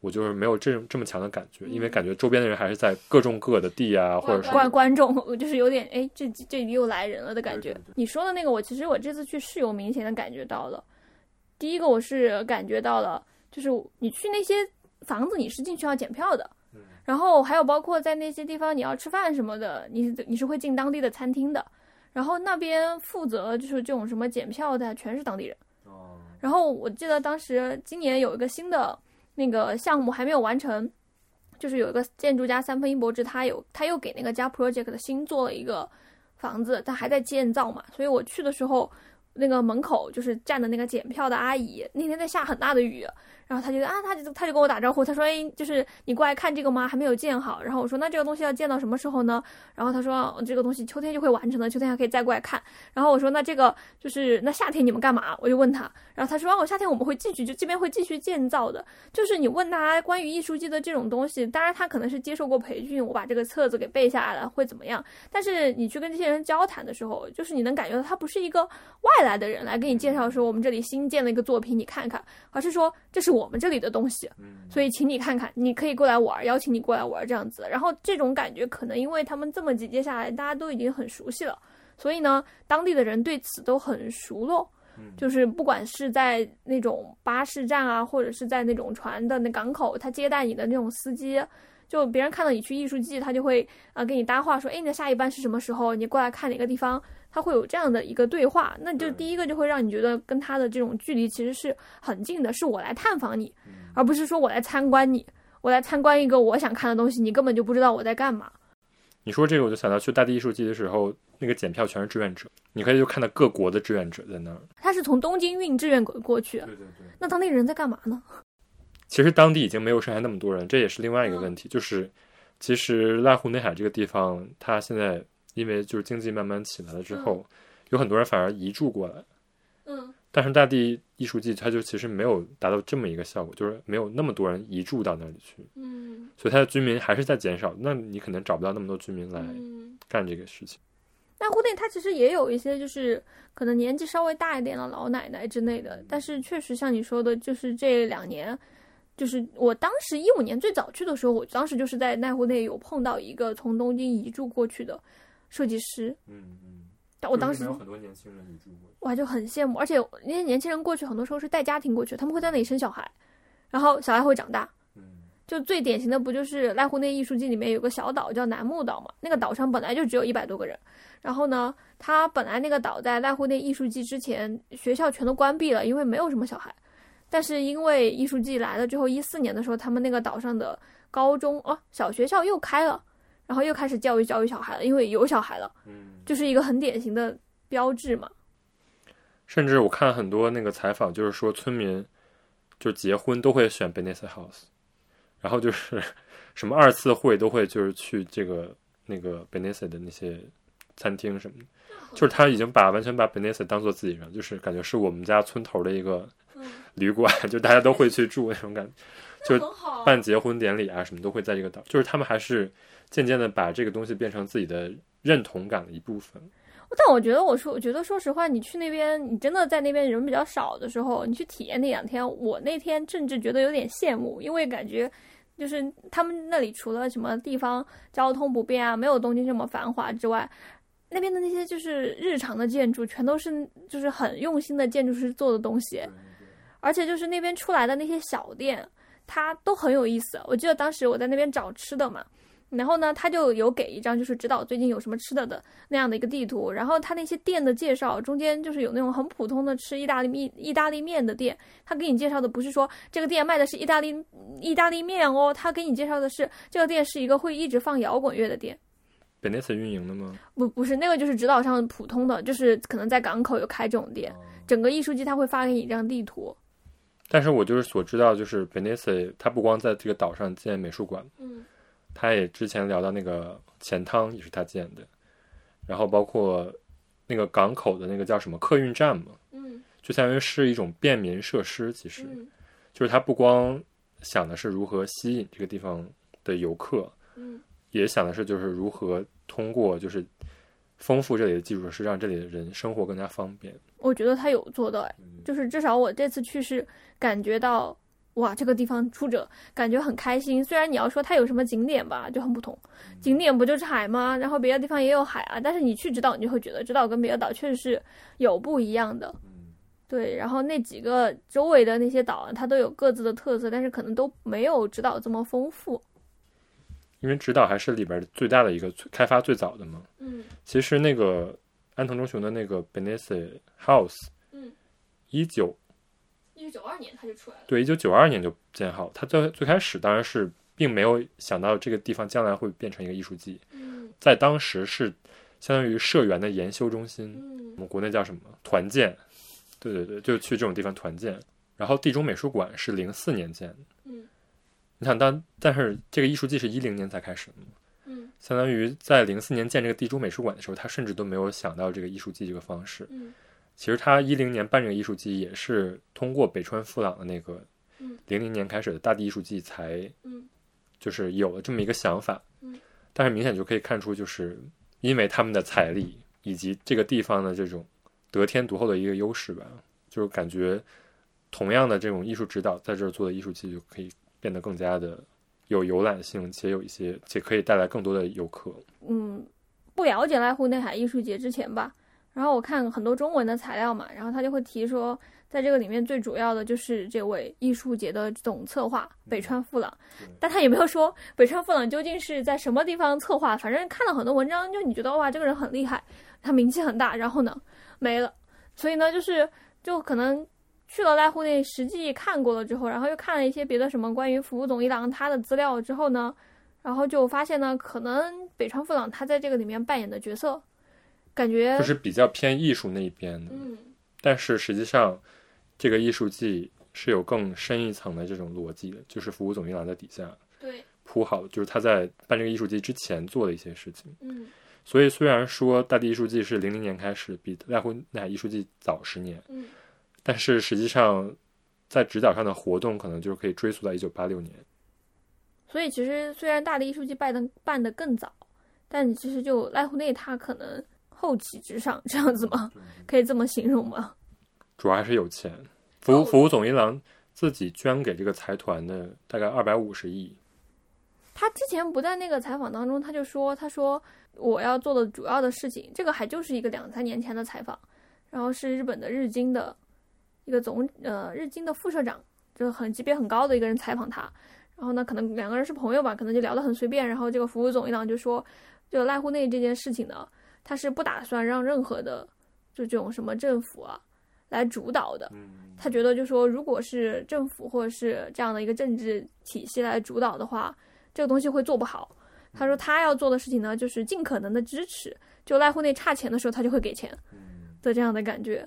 我就是没有这这么强的感觉，因为感觉周边的人还是在各种各的地啊，或者是观观众我就是有点哎，这这里又来人了的感觉。对对对你说的那个，我其实我这次去是有明显的感觉到了。第一个我是感觉到了，就是你去那些房子，你是进去要检票的。嗯然后还有包括在那些地方你要吃饭什么的，你是你是会进当地的餐厅的。然后那边负责就是这种什么检票的，全是当地人。哦然后我记得当时今年有一个新的那个项目还没有完成，就是有一个建筑家三分一博志，他有他又给那个家 project 新做了一个房子，他还在建造嘛，所以我去的时候，那个门口就是站的那个检票的阿姨，那天在下很大的雨。然后他就啊，他就他就跟我打招呼，他说：“哎，就是你过来看这个吗？还没有建好。”然后我说：“那这个东西要建到什么时候呢？”然后他说：“这个东西秋天就会完成的，秋天还可以再过来看。”然后我说：“那这个就是那夏天你们干嘛？”我就问他，然后他说：“哦，夏天我们会继续，就这边会继续建造的。”就是你问他关于艺术季的这种东西，当然他可能是接受过培训，我把这个册子给背下来了，会怎么样？但是你去跟这些人交谈的时候，就是你能感觉到他不是一个外来的人来给你介绍说我们这里新建了一个作品，你看看，而是说这是我们这里的东西。所以请你看看，你可以过来玩，邀请你过来玩这样子。然后这种感觉可能因为他们这么几接下来，大家都已经很熟悉了，所以呢，当地的人对此都很熟络。就是不管是在那种巴士站啊，或者是在那种船的那港口，他接待你的那种司机，就别人看到你去艺术季，他就会啊、呃跟你搭话说，哎，你的下一班是什么时候？你过来看哪个地方？他会有这样的一个对话，那就第一个就会让你觉得跟他的这种距离其实是很近的，是我来探访你，而不是说我来参观你，我来参观一个我想看的东西，你根本就不知道我在干嘛。你说这个，我就想到去大地艺术季的时候，那个检票全是志愿者，你可以就看到各国的志愿者在那儿。他是从东京运志愿过过去，对对对。那当地人在干嘛呢？其实当地已经没有剩下那么多人，这也是另外一个问题，就是其实濑户内海这个地方，它现在因为就是经济慢慢起来了之后，有很多人反而移住过来。嗯但是大地艺术季它就其实没有达到这么一个效果，就是没有那么多人移住到那里去，嗯所以它的居民还是在减少。那你可能找不到那么多居民来嗯。干这个事情。那户内它其实也有一些就是可能年纪稍微大一点的老奶奶之类的，但是确实像你说的，就是这两年，就是我当时一五年最早去的时候，我当时就是在奈户内有碰到一个从东京移住过去的设计师，嗯嗯。但我当时有很多年轻人移住过。哇就很羡慕，而且那些年轻人过去很多时候是带家庭过去，他们会在那里生小孩，然后小孩会长大。嗯就最典型的不就是濑户内艺术季里面有个小岛叫楠木岛嘛？那个岛上本来就只有一百多个人，然后呢，他本来那个岛在濑户内艺术季之前学校全都关闭了，因为没有什么小孩。但是因为艺术季来了之后，一四年的时候，他们那个岛上的高中哦小学校又开了，然后又开始教育教育小孩了，因为有小孩了，嗯。就是一个很典型的标志嘛。甚至我看很多那个采访，就是说村民就结婚都会选 Benessa House，然后就是 *laughs* 什么二次会都会就是去这个那个 Benessa 的那些餐厅什么的，就是他已经把完全把 Benessa 当做自己人，就是感觉是我们家村头的一个旅馆，就大家都会去住那种感觉，就办结婚典礼啊什么都会在这个岛，就是他们还是渐渐的把这个东西变成自己的认同感的一部分。但我觉得，我说，我觉得，说实话，你去那边，你真的在那边人比较少的时候，你去体验那两天，我那天甚至觉得有点羡慕，因为感觉就是他们那里除了什么地方交通不便啊，没有东京这么繁华之外，那边的那些就是日常的建筑，全都是就是很用心的建筑师做的东西，而且就是那边出来的那些小店，它都很有意思。我记得当时我在那边找吃的嘛。然后呢，他就有给一张就是指导最近有什么吃的的那样的一个地图。然后他那些店的介绍中间就是有那种很普通的吃意大利面意大利面的店，他给你介绍的不是说这个店卖的是意大利意大利面哦，他给你介绍的是这个店是一个会一直放摇滚乐的店。本内斯运营的吗？不，不是那个，就是指导上普通的，就是可能在港口有开这种店。整个艺术季他会发给你一张地图。但是我就是所知道，就是本内斯他不光在这个岛上建美术馆，嗯。他也之前聊到那个钱汤也是他建的，然后包括那个港口的那个叫什么客运站嘛，嗯，就相当于是一种便民设施。其实，嗯就是他不光想的是如何吸引这个地方的游客，嗯，也想的是就是如何通过就是丰富这里的基础设施，让这里的人生活更加方便。我觉得他有做到，哎，就是至少我这次去是感觉到。哇，这个地方出者感觉很开心。虽然你要说它有什么景点吧，就很不同。景点不就是海吗？然后别的地方也有海啊。但是你去直岛，你就会觉得直岛跟别的岛确实是有不一样的。对。然后那几个周围的那些岛，它都有各自的特色，但是可能都没有直岛这么丰富。因为直岛还是里边最大的一个，开发最早的嘛。嗯。其实那个安藤忠雄的那个 Benesse House，嗯，一九。一九九二年他就出来了。对，一九九二年就建好。他最最开始当然是并没有想到这个地方将来会变成一个艺术季。嗯，在当时是相当于社员的研修中心。嗯，我们国内叫什么团建？对对对，就去这种地方团建。然后地中美术馆是零四年建的。嗯，你想当，但是这个艺术季是一零年才开始的嘛？嗯，相当于在零四年建这个地中美术馆的时候，他甚至都没有想到这个艺术季这个方式。嗯。其实他一零年办这个艺术季，也是通过北川富朗的那个零零年开始的大地艺术季才，就是有了这么一个想法。但是明显就可以看出，就是因为他们的财力以及这个地方的这种得天独厚的一个优势吧，就是感觉同样的这种艺术指导在这儿做的艺术季就可以变得更加的有游览性，且有一些且可以带来更多的游客。嗯，不了解濑户内海艺术节之前吧。然后我看很多中文的材料嘛，然后他就会提说，在这个里面最主要的就是这位艺术节的总策划北川富朗，但他也没有说北川富朗究竟是在什么地方策划，反正看了很多文章，就你觉得哇，这个人很厉害，他名气很大，然后呢没了，所以呢就是就可能去了濑户内实际看过了之后，然后又看了一些别的什么关于服务总一郎他的资料之后呢，然后就发现呢，可能北川富朗他在这个里面扮演的角色。感觉就是比较偏艺术那一边的，嗯，但是实际上，这个艺术季是有更深一层的这种逻辑的，就是服务总一郎在底下对铺好，就是他在办这个艺术季之前做的一些事情，嗯，所以虽然说大地艺术季是零零年开始，比濑户内海艺术季早十年，嗯，但是实际上在指导上的活动可能就是可以追溯到一九八六年，所以其实虽然大地艺术季办的办的更早，但其实就濑户内他可能。后起之上这样子吗？可以这么形容吗？主要还是有钱。服务服务总一郎自己捐给这个财团的大概二百五十亿。他之前不在那个采访当中，他就说：“他说我要做的主要的事情，这个还就是一个两三年前的采访，然后是日本的日经的一个总呃日经的副社长，就很级别很高的一个人采访他。然后呢，可能两个人是朋友吧，可能就聊得很随便。然后这个服务总一郎就说，就濑户内这件事情呢。”他是不打算让任何的就这种什么政府啊来主导的。他觉得就说，如果是政府或者是这样的一个政治体系来主导的话，这个东西会做不好。他说他要做的事情呢，就是尽可能的支持，就濑户内差钱的时候，他就会给钱的这样的感觉。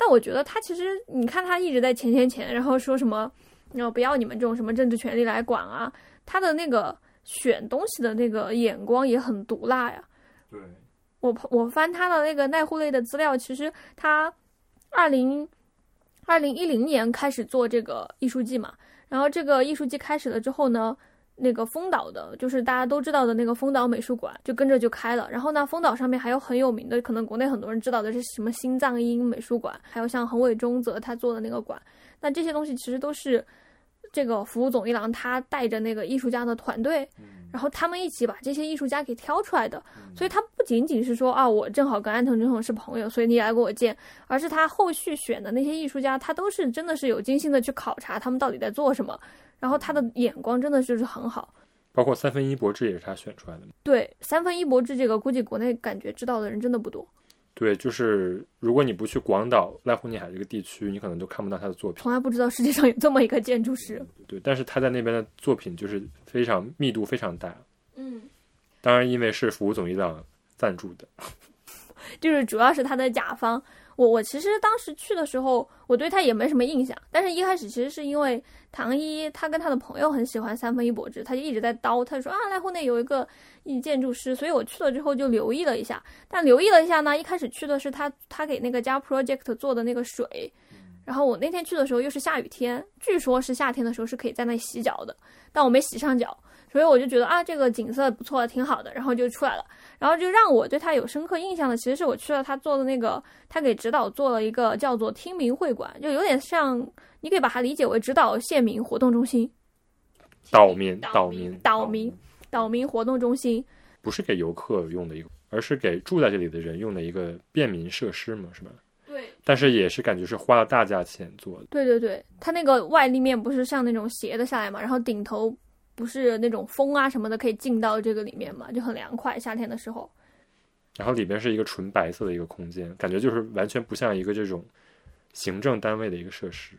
但我觉得他其实，你看他一直在钱钱钱，然后说什么，然后不要你们这种什么政治权利来管啊，他的那个选东西的那个眼光也很毒辣呀。对，我我翻他的那个奈户类的资料，其实他二零二零一零年开始做这个艺术季嘛，然后这个艺术季开始了之后呢，那个丰岛的，就是大家都知道的那个丰岛美术馆，就跟着就开了。然后呢，丰岛上面还有很有名的，可能国内很多人知道的是什么心脏音美术馆，还有像横尾中泽他做的那个馆。那这些东西其实都是这个服务总一郎他带着那个艺术家的团队，然后他们一起把这些艺术家给挑出来的。所以他不仅仅是说啊，我正好跟安藤忠雄是朋友，所以你来给我见，而是他后续选的那些艺术家，他都是真的是有精心的去考察他们到底在做什么。然后他的眼光真的就是很好。包括三分一博志也是他选出来的。对三分一博志这个，估计国内感觉知道的人真的不多。对，就是如果你不去广岛濑户内海这个地区，你可能就看不到他的作品。从来不知道世界上有这么一个建筑师。对，但是他在那边的作品就是非常密度非常大。嗯，当然，因为是服务总一郎赞助的，就是主要是他的甲方。我我其实当时去的时候，我对他也没什么印象。但是一开始其实是因为唐一他跟他的朋友很喜欢三分一博志，他就一直在叨，他说啊濑户内有一个一建筑师，所以我去了之后就留意了一下。但留意了一下呢，一开始去的是他他给那个家 project 做的那个水，然后我那天去的时候又是下雨天，据说是夏天的时候是可以在那洗脚的，但我没洗上脚，所以我就觉得啊这个景色不错，挺好的，然后就出来了。然后就让我对他有深刻印象的，其实是我去了他做的那个，他给指导做了一个叫做听民会馆，就有点像，你可以把它理解为指导县民活动中心。岛民，岛民，岛民，岛民活动中心，不是给游客用的一个，而是给住在这里的人用的一个便民设施嘛，是吧？对。但是也是感觉是花了大价钱做的。对对对，它那个外立面不是像那种斜的下来嘛，然后顶头。不是那种风啊什么的可以进到这个里面嘛，就很凉快。夏天的时候，然后里面是一个纯白色的一个空间，感觉就是完全不像一个这种行政单位的一个设施。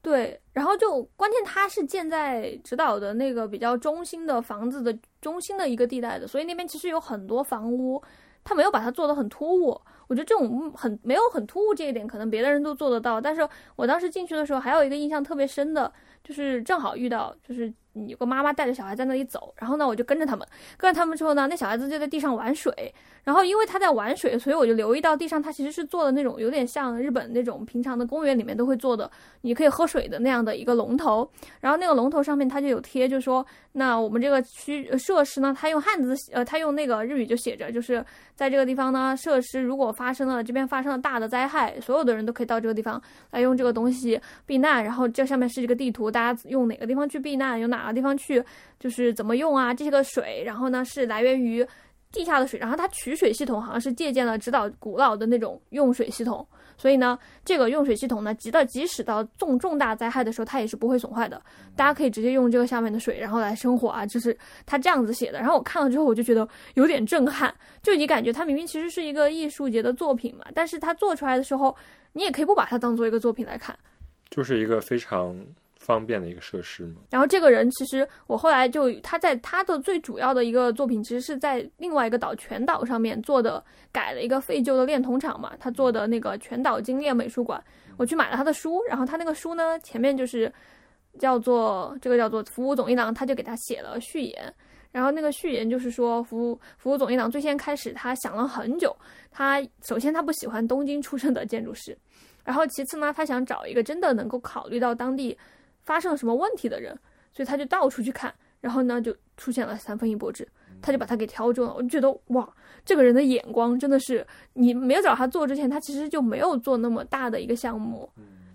对，然后就关键它是建在指导的那个比较中心的房子的中心的一个地带的，所以那边其实有很多房屋，它没有把它做的很突兀。我觉得这种很没有很突兀这一点，可能别的人都做得到，但是我当时进去的时候还有一个印象特别深的，就是正好遇到就是。有个妈妈带着小孩在那里走，然后呢，我就跟着他们，跟着他们之后呢，那小孩子就在地上玩水，然后因为他在玩水，所以我就留意到地上他其实是做的那种有点像日本那种平常的公园里面都会做的，你可以喝水的那样的一个龙头，然后那个龙头上面它就有贴，就说那我们这个区设施呢，它用汉字，呃，它用那个日语就写着，就是在这个地方呢，设施如果发生了这边发生了大的灾害，所有的人都可以到这个地方来用这个东西避难，然后这上面是一个地图，大家用哪个地方去避难，有哪。哪个地方去，就是怎么用啊？这些个水，然后呢是来源于地下的水，然后它取水系统好像是借鉴了指导古老的那种用水系统，所以呢，这个用水系统呢，即到即使到重重大灾害的时候，它也是不会损坏的。大家可以直接用这个下面的水，然后来生活啊，就是它这样子写的。然后我看了之后，我就觉得有点震撼，就你感觉它明明其实是一个艺术节的作品嘛，但是它做出来的时候，你也可以不把它当做一个作品来看，就是一个非常。方便的一个设施嘛。然后这个人其实我后来就他在他的最主要的一个作品，其实是在另外一个岛全岛上面做的，改了一个废旧的炼铜厂嘛。他做的那个全岛精炼美术馆，我去买了他的书。然后他那个书呢，前面就是叫做这个叫做服务总一郎，他就给他写了序言。然后那个序言就是说，服务服务总一郎最先开始他想了很久，他首先他不喜欢东京出身的建筑师，然后其次呢，他想找一个真的能够考虑到当地。发生了什么问题的人，所以他就到处去看，然后呢，就出现了三分一博志，他就把他给挑中了。我就觉得哇，这个人的眼光真的是，你没有找他做之前，他其实就没有做那么大的一个项目。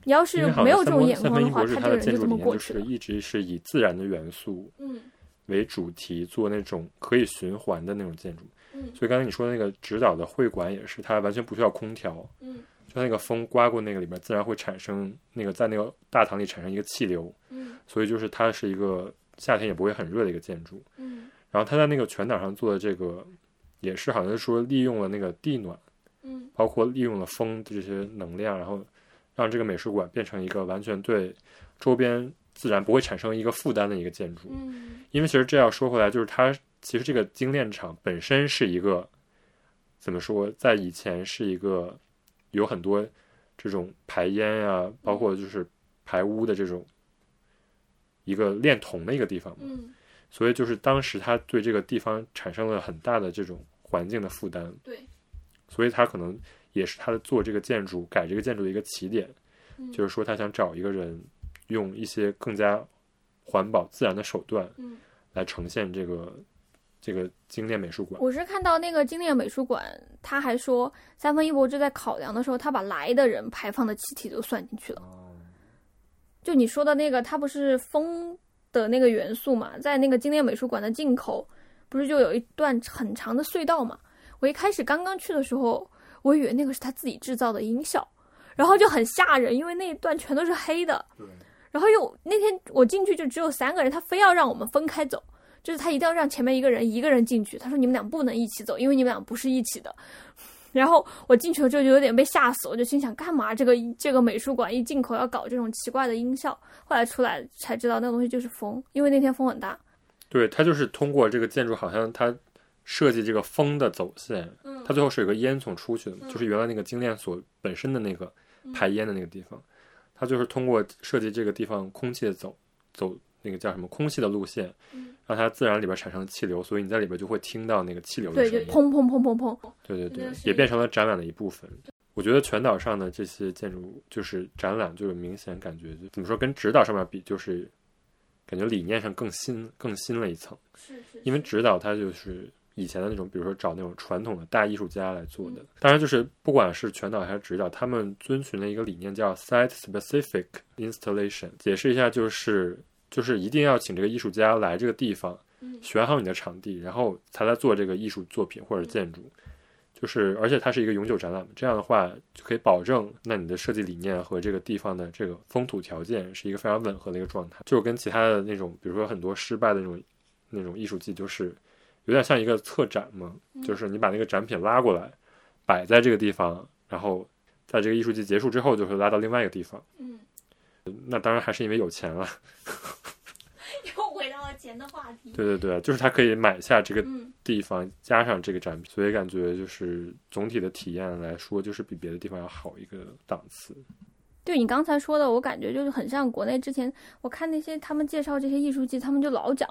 你要是没有这种眼光的话，他这个人就这么过去了。一直是以自然的元素嗯为主题做那种可以循环的那种建筑。嗯，所以刚才你说的那个指导的会馆也是，它完全不需要空调。嗯。它那个风刮过那个里面，自然会产生那个在那个大堂里产生一个气流，嗯，所以就是它是一个夏天也不会很热的一个建筑，嗯，然后它在那个全岛上做的这个，也是好像是说利用了那个地暖，嗯，包括利用了风的这些能量，然后让这个美术馆变成一个完全对周边自然不会产生一个负担的一个建筑，嗯，因为其实这要说回来，就是它其实这个精炼厂本身是一个怎么说，在以前是一个。有很多这种排烟呀，包括就是排污的这种一个炼铜的一个地方，嗯，所以就是当时他对这个地方产生了很大的这种环境的负担，对，所以他可能也是他的做这个建筑改这个建筑的一个起点，就是说他想找一个人用一些更加环保自然的手段，嗯，来呈现这个这个精炼美术馆。我是看到那个精炼美术馆，他还说三分一博志在考量的时候，他把来的人排放的气体都算进去了。就你说的那个，它不是风的那个元素嘛，在那个精炼美术馆的进口，不是就有一段很长的隧道嘛？我一开始刚刚去的时候，我以为那个是他自己制造的音效，然后就很吓人，因为那一段全都是黑的。对，然后又那天我进去就只有三个人，他非要让我们分开走，就是他一定要让前面一个人一个人进去。他说你们俩不能一起走，因为你们俩不是一起的。然后我进去了之后就有点被吓死，我就心想干嘛这个这个美术馆一进口要搞这种奇怪的音效？后来出来才知道那个东西就是风，因为那天风很大。对，它就是通过这个建筑，好像它设计这个风的走线，嗯它最后是有个烟囱出去的嘛，就是原来那个精炼所本身的那个排烟的那个地方，它就是通过设计这个地方空气的走走那个叫什么空气的路线，嗯让它自然里边产生气流，所以你在里边就会听到那个气流的对，就声音。砰砰砰砰砰。对对对也变成了展览的一部分。我觉得全岛上的这些建筑，就是展览，就是明显感觉，就怎么说，跟指导上面比，就是感觉理念上更新更新了一层。是是因为指导它就是以前的那种，比如说找那种传统的大艺术家来做的。当然，就是不管是全岛还是指导，他们遵循了一个理念叫 site specific installation。解释一下，就是就是一定要请这个艺术家来这个地方，选好你的场地，然后才来做这个艺术作品或者建筑。就是，而且它是一个永久展览嘛，这样的话就可以保证，那你的设计理念和这个地方的这个风土条件是一个非常吻合的一个状态。就跟其他的那种，比如说很多失败的那种那种艺术季，就是有点像一个策展嘛，就是你把那个展品拉过来，摆在这个地方，然后在这个艺术季结束之后，就会拉到另外一个地方。嗯，那当然还是因为有钱了。*laughs* 又回到了钱的话题。对对对，就是他可以买下这个嗯地方，加上这个展品，所以感觉就是总体的体验来说，就是比别的地方要好一个档次。对你刚才说的，我感觉就是很像国内之前我看那些他们介绍这些艺术季，他们就老讲，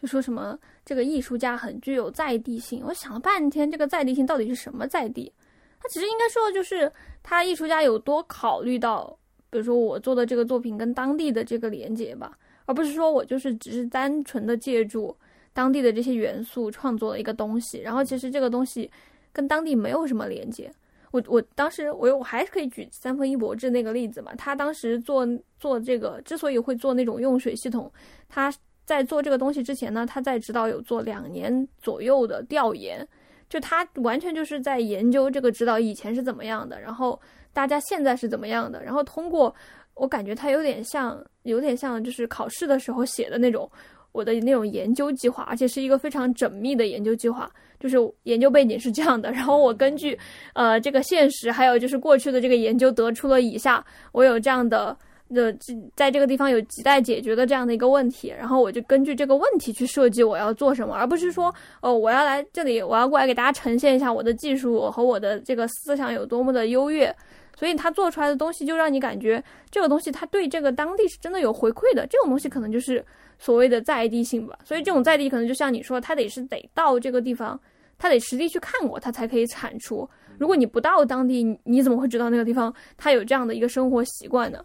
就说什么这个艺术家很具有在地性。我想了半天，这个在地性到底是什么在地？他其实应该说的就是他艺术家有多考虑到，比如说我做的这个作品跟当地的这个连接吧，而不是说我就是只是单纯的借助当地的这些元素创作了一个东西，然后其实这个东西跟当地没有什么连接。我我当时我我还可以举三分一博志那个例子嘛，他当时做做这个之所以会做那种用水系统，他在做这个东西之前呢，他在指导有做两年左右的调研，就他完全就是在研究这个指导以前是怎么样的，然后大家现在是怎么样的，然后通过我感觉它有点像有点像就是考试的时候写的那种我的那种研究计划，而且是一个非常缜密的研究计划。就是研究背景是这样的，然后我根据呃这个现实，还有就是过去的这个研究，得出了以下我有这样的的在这个地方有亟待解决的这样的一个问题，然后我就根据这个问题去设计我要做什么，而不是说哦我要来这里，我要过来给大家呈现一下我的技术和我的这个思想有多么的优越。所以他做出来的东西就让你感觉这个东西他对这个当地是真的有回馈的，这种东西可能就是所谓的在地性吧。所以这种在地可能就像你说，他得是得到这个地方，他得实地去看过，他才可以产出。如果你不到当地，你你怎么会知道那个地方他有这样的一个生活习惯呢？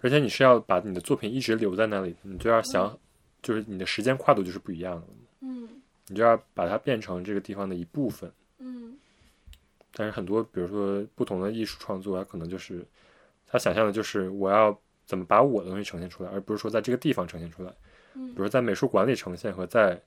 而且你是要把你的作品一直留在那里，你就要想，就是你的时间跨度就是不一样的，嗯你就要把它变成这个地方的一部分。嗯但是很多，比如说不同的艺术创作，它可能就是他想象的就是我要怎么把我的东西呈现出来，而不是说在这个地方呈现出来。嗯比如在美术馆里呈现和在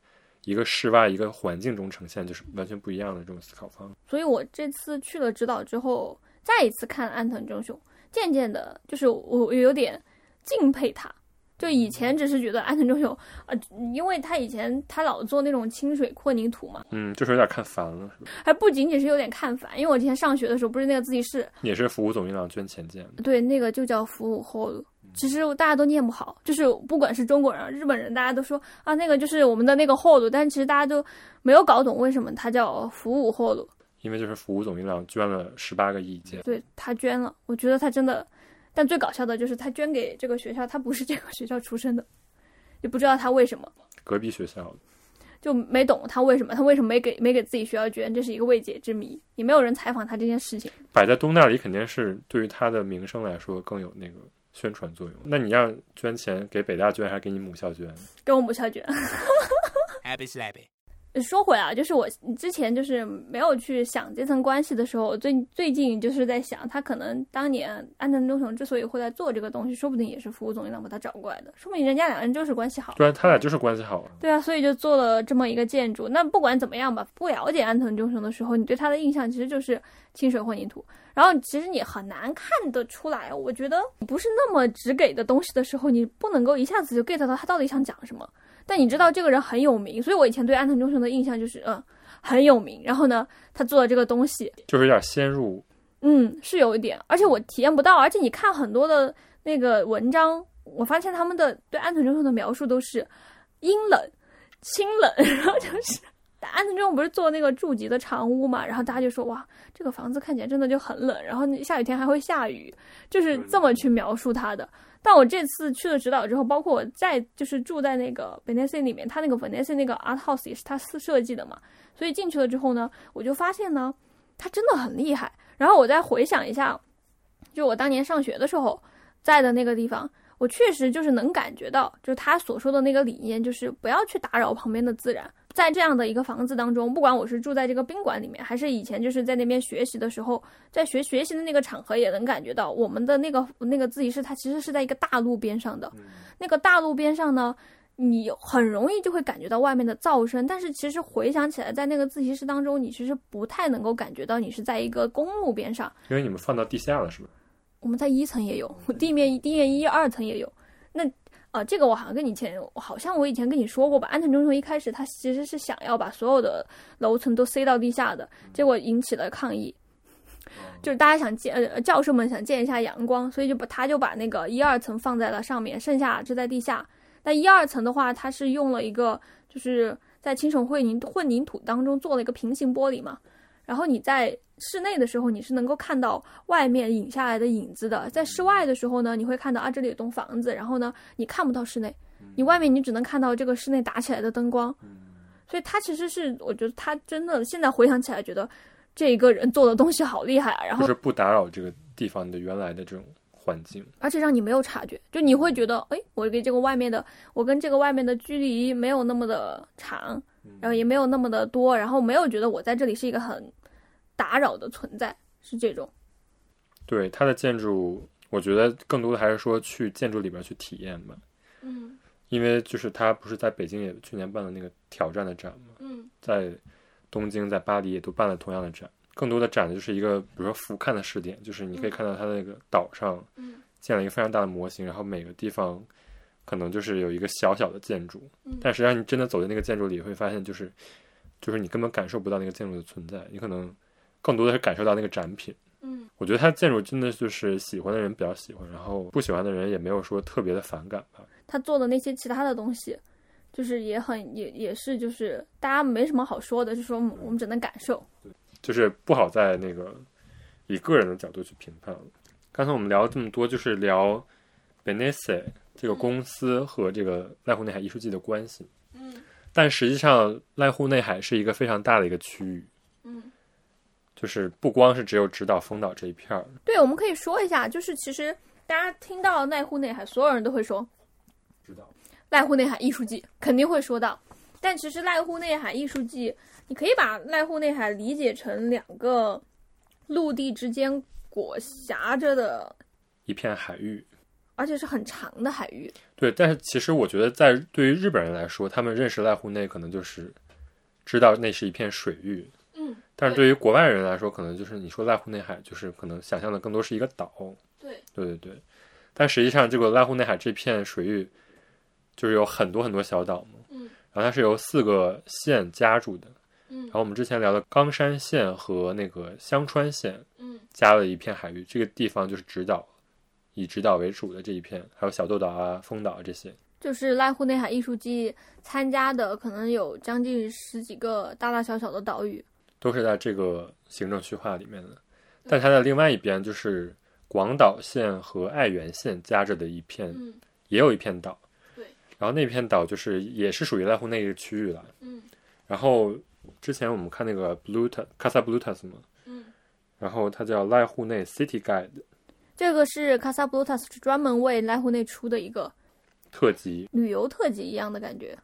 一个室外一个环境中呈现，就是完全不一样的这种思考方式。所以我这次去了指导之后，再一次看安藤忠雄，渐渐的，就是我我有点敬佩他。就以前只是觉得安藤忠雄，呃，因为他以前他老做那种清水混凝土嘛，嗯，就是有点看烦了，还不仅仅是有点看烦，因为我之前上学的时候不是那个自习室，也是服务总银行捐钱建的。对，那个就叫服务后路。其实大家都念不好，就是不管是中国人、日本人，大家都说啊，那个就是我们的那个后路，但其实大家都没有搞懂为什么它叫服务后路。因为就是服务总银行捐了十八个亿建，对他捐了，我觉得他真的，但最搞笑的就是他捐给这个学校，他不是这个学校出身的，也不知道他为什么，隔壁学校。就没懂他为什么，他为什么没给没给自己学校捐，这是一个未解之谜，也没有人采访他这件事情。摆在东大里肯定是对于他的名声来说更有那个宣传作用。那你让捐钱给北大捐还是给你母校捐？给我母校捐. *laughs* 说回来啊，就是我之前就是没有去想这层关系的时候，我最最近就是在想，他可能当年安藤忠雄之所以会来做这个东西，说不定也是服务总一郎把他找过来的，说不定人家两个人就是关系好。不然他俩就是关系好啊。对啊，所以就做了这么一个建筑。那不管怎么样吧，不了解安藤忠雄的时候，你对他的印象其实就是清水混凝土。然后其实你很难看得出来，我觉得不是那么直给的东西的时候，你不能够一下子就 get 到他到底想讲什么。但你知道这个人很有名，所以我以前对安藤忠雄的印象就是，嗯，很有名。然后呢，他做的这个东西，就是有点先入，嗯，是有一点，而且我体验不到。而且你看很多的那个文章，我发现他们的对安藤忠雄的描述都是阴冷、清冷，*laughs* 然后就是安藤忠雄不是做那个住吉的长屋嘛，然后大家就说哇，这个房子看起来真的就很冷，然后下雨天还会下雨，就是这么去描述他的。但我这次去了指导之后，包括我在就是住在那个 Venice 里面，他那个 Venice 那个 Art House 也是他设设计的嘛，所以进去了之后呢，我就发现呢，他真的很厉害。然后我再回想一下，就我当年上学的时候在的那个地方，我确实就是能感觉到，就是他所说的那个理念，就是不要去打扰旁边的自然。在这样的一个房子当中，不管我是住在这个宾馆里面，还是以前就是在那边学习的时候，在学学习的那个场合，也能感觉到我们的那个那个自习室，它其实是在一个大路边上的。那个大路边上呢，你很容易就会感觉到外面的噪声，但是其实回想起来，在那个自习室当中，你其实不太能够感觉到你是在一个公路边上。因为你们放到地下了，是吧？我们在一层也有，地面地面一二层也有。那呃，这个我好像跟你以前，好像我以前跟你说过吧。安藤忠雄一开始他其实是想要把所有的楼层都塞到地下的，结果引起了抗议，就是大家想见呃教授们想见一下阳光，所以就把他就把那个一二层放在了上面，剩下就在地下。那一二层的话，它是用了一个就是在清水混凝混凝土当中做了一个平行玻璃嘛，然后你在室内的时候，你是能够看到外面影下来的影子的；在室外的时候呢，你会看到啊，这里有栋房子，然后呢，你看不到室内，你外面你只能看到这个室内打起来的灯光。所以他其实是，我觉得他真的现在回想起来，觉得这一个人做的东西好厉害啊。然后就是不打扰这个地方的原来的这种环境。而且让你没有察觉，就你会觉得，哎，我跟这个外面的，我跟这个外面的距离没有那么的长，然后也没有那么的多，然后没有觉得我在这里是一个很打扰的存在，是这种。对它的建筑，我觉得更多的还是说去建筑里边去体验吧。嗯因为就是他不是在北京也去年办了那个挑战的展嘛，嗯在东京、在巴黎也都办了同样的展。更多的展就是一个，比如说俯瞰的视点，就是你可以看到它那个岛上嗯建了一个非常大的模型，然后每个地方可能就是有一个小小的建筑，嗯但实际上你真的走进那个建筑里，会发现就是就是你根本感受不到那个建筑的存在，你可能更多的是感受到那个展品。嗯我觉得它建筑真的就是喜欢的人比较喜欢，然后不喜欢的人也没有说特别的反感吧。他做的那些其他的东西，就是也很也也是就是大家没什么好说的，就说我们只能感受。就是不好在那个以个人的角度去评判了。刚才我们聊了这么多，就是聊 Benesse 这个公司和这个濑户内海艺术季的关系。嗯但实际上，濑户内海是一个非常大的一个区域，嗯，就是不光是只有直岛、丰岛这一片儿。对，我们可以说一下，就是其实大家听到濑户内海，所有人都会说知道。濑户内海艺术季，肯定会说到。但其实濑户内海艺术季，你可以把濑户内海理解成两个陆地之间裹挟着的，一片海域。而且是很长的海域。对，但是其实我觉得，在对于日本人来说，他们认识濑户内可能就是知道那是一片水域，嗯，但是对于国外人来说，可能就是你说濑户内海，就是可能想象的更多是一个岛。对，对对对，但实际上这个濑户内海这片水域就是有很多很多小岛嘛，嗯，然后它是由四个县加住的，嗯然后我们之前聊的冈山县和那个香川县嗯加了一片海域，这个地方就是直岛，以直岛为主的这一片，还有小豆岛啊、丰岛啊这些。就是濑户内海艺术季参加的，可能有将近十几个大大小小的岛屿。都是在这个行政区划里面的。但它的另外一边就是广岛县和爱媛县夹着的一片，嗯也有一片岛。对。然后那片岛就是也是属于濑户内个区域了。嗯然后之前我们看那个 Bluta Casa Blutas 嘛，嗯，然后它叫濑户内 City Guide 这个是 Casa Blutas 专门为濑户内出的一个特辑。旅游特辑一样的感觉。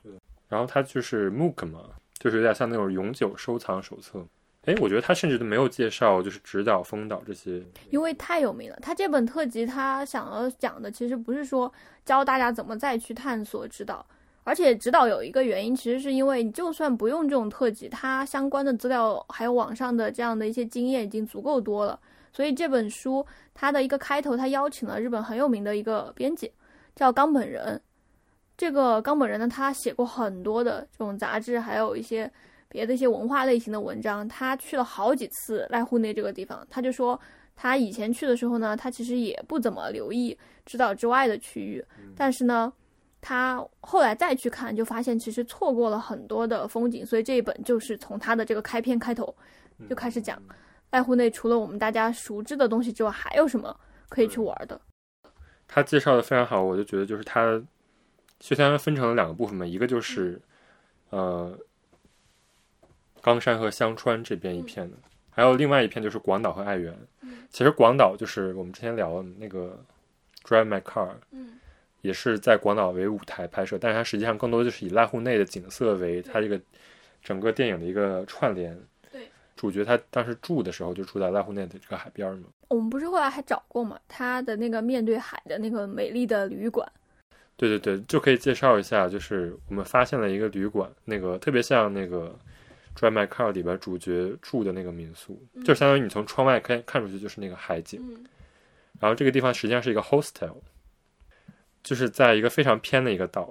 然后它就是 MOOC 嘛，就是有点像那种永久收藏手册。哎，我觉得他甚至都没有介绍就是指导、风导这些。因为太有名了。他这本特辑，他想要讲的其实不是说教大家怎么再去探索指导，而且指导有一个原因，其实是因为你就算不用这种特辑，它相关的资料还有网上的这样的一些经验已经足够多了。所以这本书它的一个开头，他邀请了日本很有名的一个编辑，叫冈本人。这个冈本人呢，他写过很多的这种杂志，还有一些别的一些文化类型的文章。他去了好几次濑户内这个地方，他就说他以前去的时候呢，他其实也不怎么留意指导之外的区域，但是呢，他后来再去看，就发现其实错过了很多的风景。所以这一本就是从他的这个开篇开头就开始讲濑户内除了我们大家熟知的东西之外，还有什么可以去玩的。他介绍的非常好，我就觉得就是他雪山分成了两个部分嘛，一个就是呃冈山和香川这边一片的，还有另外一片就是广岛和爱媛。其实广岛就是我们之前聊的那个 Drive My Car，嗯也是在广岛为舞台拍摄，但是它实际上更多就是以濑户内的景色为它这个整个电影的一个串联。对，主角他当时住的时候就住在濑户内的这个海边嘛。我们不是后来还找过嘛，他的那个面对海的那个美丽的旅馆。对对对，就可以介绍一下，就是我们发现了一个旅馆，那个特别像那个《Drive My Car》里边主角住的那个民宿，就相当于你从窗外看看出去就是那个海景。嗯然后这个地方实际上是一个 hostel，就是在一个非常偏的一个岛，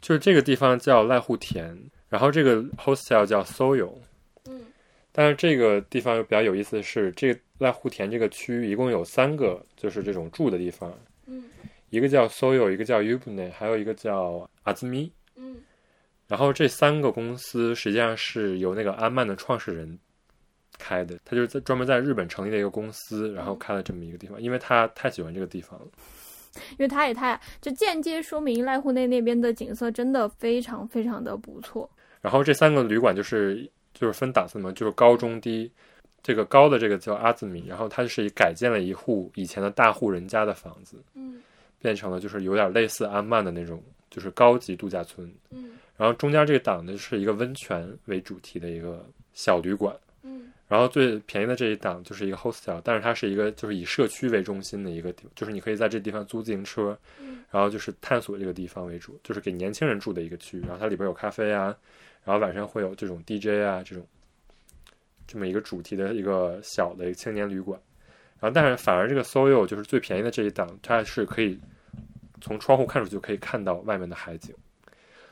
就是这个地方叫濑户田，然后这个 hostel 叫 Soyo。嗯但是这个地方又比较有意思的是，这个濑户田这个区域一共有三个，就是这种住的地方，嗯一个叫 Soyo，一个叫 Ubune，还有一个叫阿兹咪。嗯然后这三个公司实际上是由那个安曼的创始人开的，他就是在专门在日本成立的一个公司，然后开了这么一个地方，因为他太喜欢这个地方了。因为他也太就间接说明濑户内那边的景色真的非常非常的不错。然后这三个旅馆就是就是分档次嘛，就是高中低。这个高的这个叫阿兹米，然后它是改建了一户以前的大户人家的房子，嗯变成了就是有点类似安曼的那种，就是高级度假村。嗯然后中间这个档呢是一个温泉为主题的一个小旅馆，嗯然后最便宜的这一档就是一个 hostel，但是它是一个就是以社区为中心的一个地，就是你可以在这地方租自行车，嗯然后就是探索这个地方为主，就是给年轻人住的一个区域。然后它里边有咖啡啊，然后晚上会有这种 DJ 啊这种这么一个主题的一个小的青年旅馆。然后但是反而这个 Soyo 就是最便宜的这一档，它是可以从窗户看出去就可以看到外面的海景，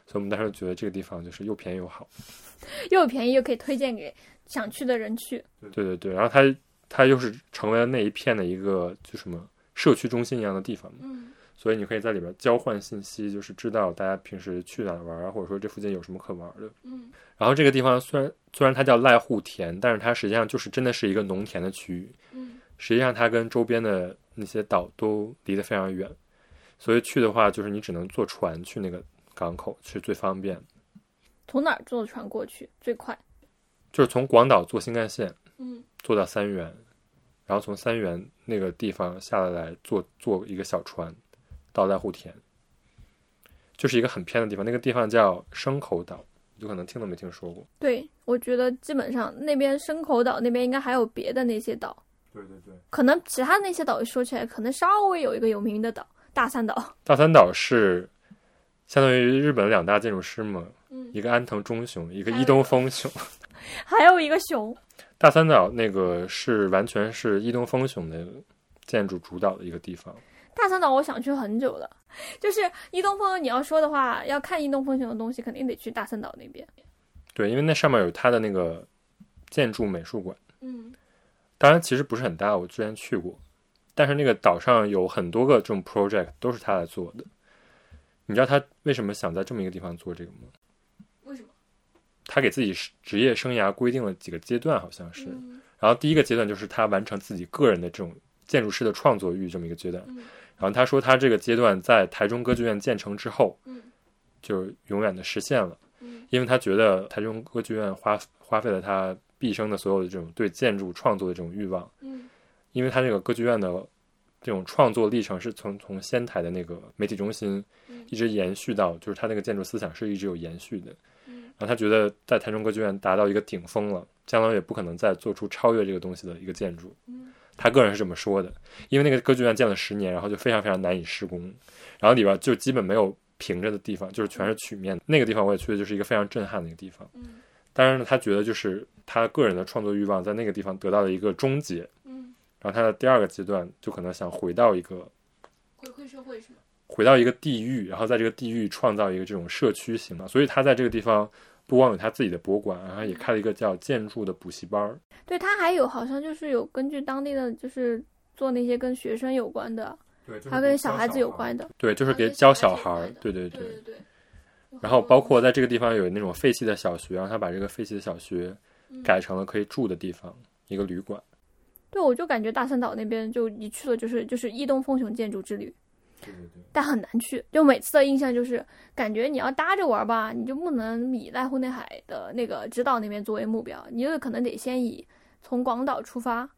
所以我们当时觉得这个地方就是又便宜又好。*laughs* 又便宜又可以推荐给想去的人去。对对对，然后它它又是成为了那一片的一个就什么社区中心一样的地方嘛，嗯所以你可以在里边交换信息，就是知道大家平时去哪玩啊，或者说这附近有什么可玩的。嗯然后这个地方虽然虽然它叫濑户田，但是它实际上就是真的是一个农田的区域，嗯实际上它跟周边的那些岛都离得非常远，所以去的话就是你只能坐船去那个港口是最方便，从哪儿坐船过去最快？就是从广岛坐新干线嗯坐到三原，然后从三原那个地方下来来坐坐一个小船到濑户田，就是一个很偏的地方，那个地方叫牲口岛，你就可能听都没听说过。对，我觉得基本上那边牲口岛那边应该还有别的那些岛，对对对，可能其他那些岛说起来可能稍微有一个有名的岛，大三岛。大三岛是相当于日本两大建筑师嘛，嗯一个安藤忠雄，一个伊东丰雄。*laughs* 还有一个熊。大三岛那个是完全是伊东丰雄的建筑主导的一个地方。大三岛我想去很久了，就是伊东丰，你要说的话，要看伊东丰雄的东西，肯定得去大三岛那边。对，因为那上面有他的那个建筑美术馆。嗯当然其实不是很大，我之前去过，但是那个岛上有很多个这种 project 都是他来做的。你知道他为什么想在这么一个地方做这个吗？为什么？他给自己职业生涯规定了几个阶段，好像是。嗯然后第一个阶段就是他完成自己个人的这种建筑师的创作欲这么一个阶段。嗯然后他说他这个阶段在台中歌剧院建成之后，嗯就永远的实现了，嗯因为他觉得台中歌剧院花花费了他毕生的所有的这种对建筑创作的这种欲望。嗯因为他这个歌剧院的这种创作历程是从从仙台的那个媒体中心嗯一直延续到，就是他那个建筑思想是一直有延续的。嗯然后他觉得在台中歌剧院达到一个顶峰了，将来也不可能再做出超越这个东西的一个建筑。嗯他个人是这么说的，因为那个歌剧院建了十年，然后就非常非常难以施工，然后里边就基本没有平着的地方，就是全是曲面。那个地方我也去的就是一个非常震撼的一个地方。嗯当然呢，他觉得就是他个人的创作欲望在那个地方得到了一个终结，嗯，然后他的第二个阶段就可能想回到一个回馈社会是吗？回到一个地域，然后在这个地域创造一个这种社区型的，所以他在这个地方不光有他自己的博物馆，然后也开了一个叫建筑的补习班儿。对他还有好像就是有根据当地的就是做那些跟学生有关的，对，还有跟小孩子有关的，对，就是给教小小孩儿。对对。对对对。然后包括在这个地方有那种废弃的小学，然后他把这个废弃的小学嗯改成了可以住的地方，一个旅馆。对，我就感觉大三岛那边就一去了就是就是伊东风雄建筑之旅，对对对。但很难去。就每次的印象就是，感觉你要搭着玩吧，你就不能以濑户内海的那个直岛那边作为目标，你就可能得先以从广岛出发。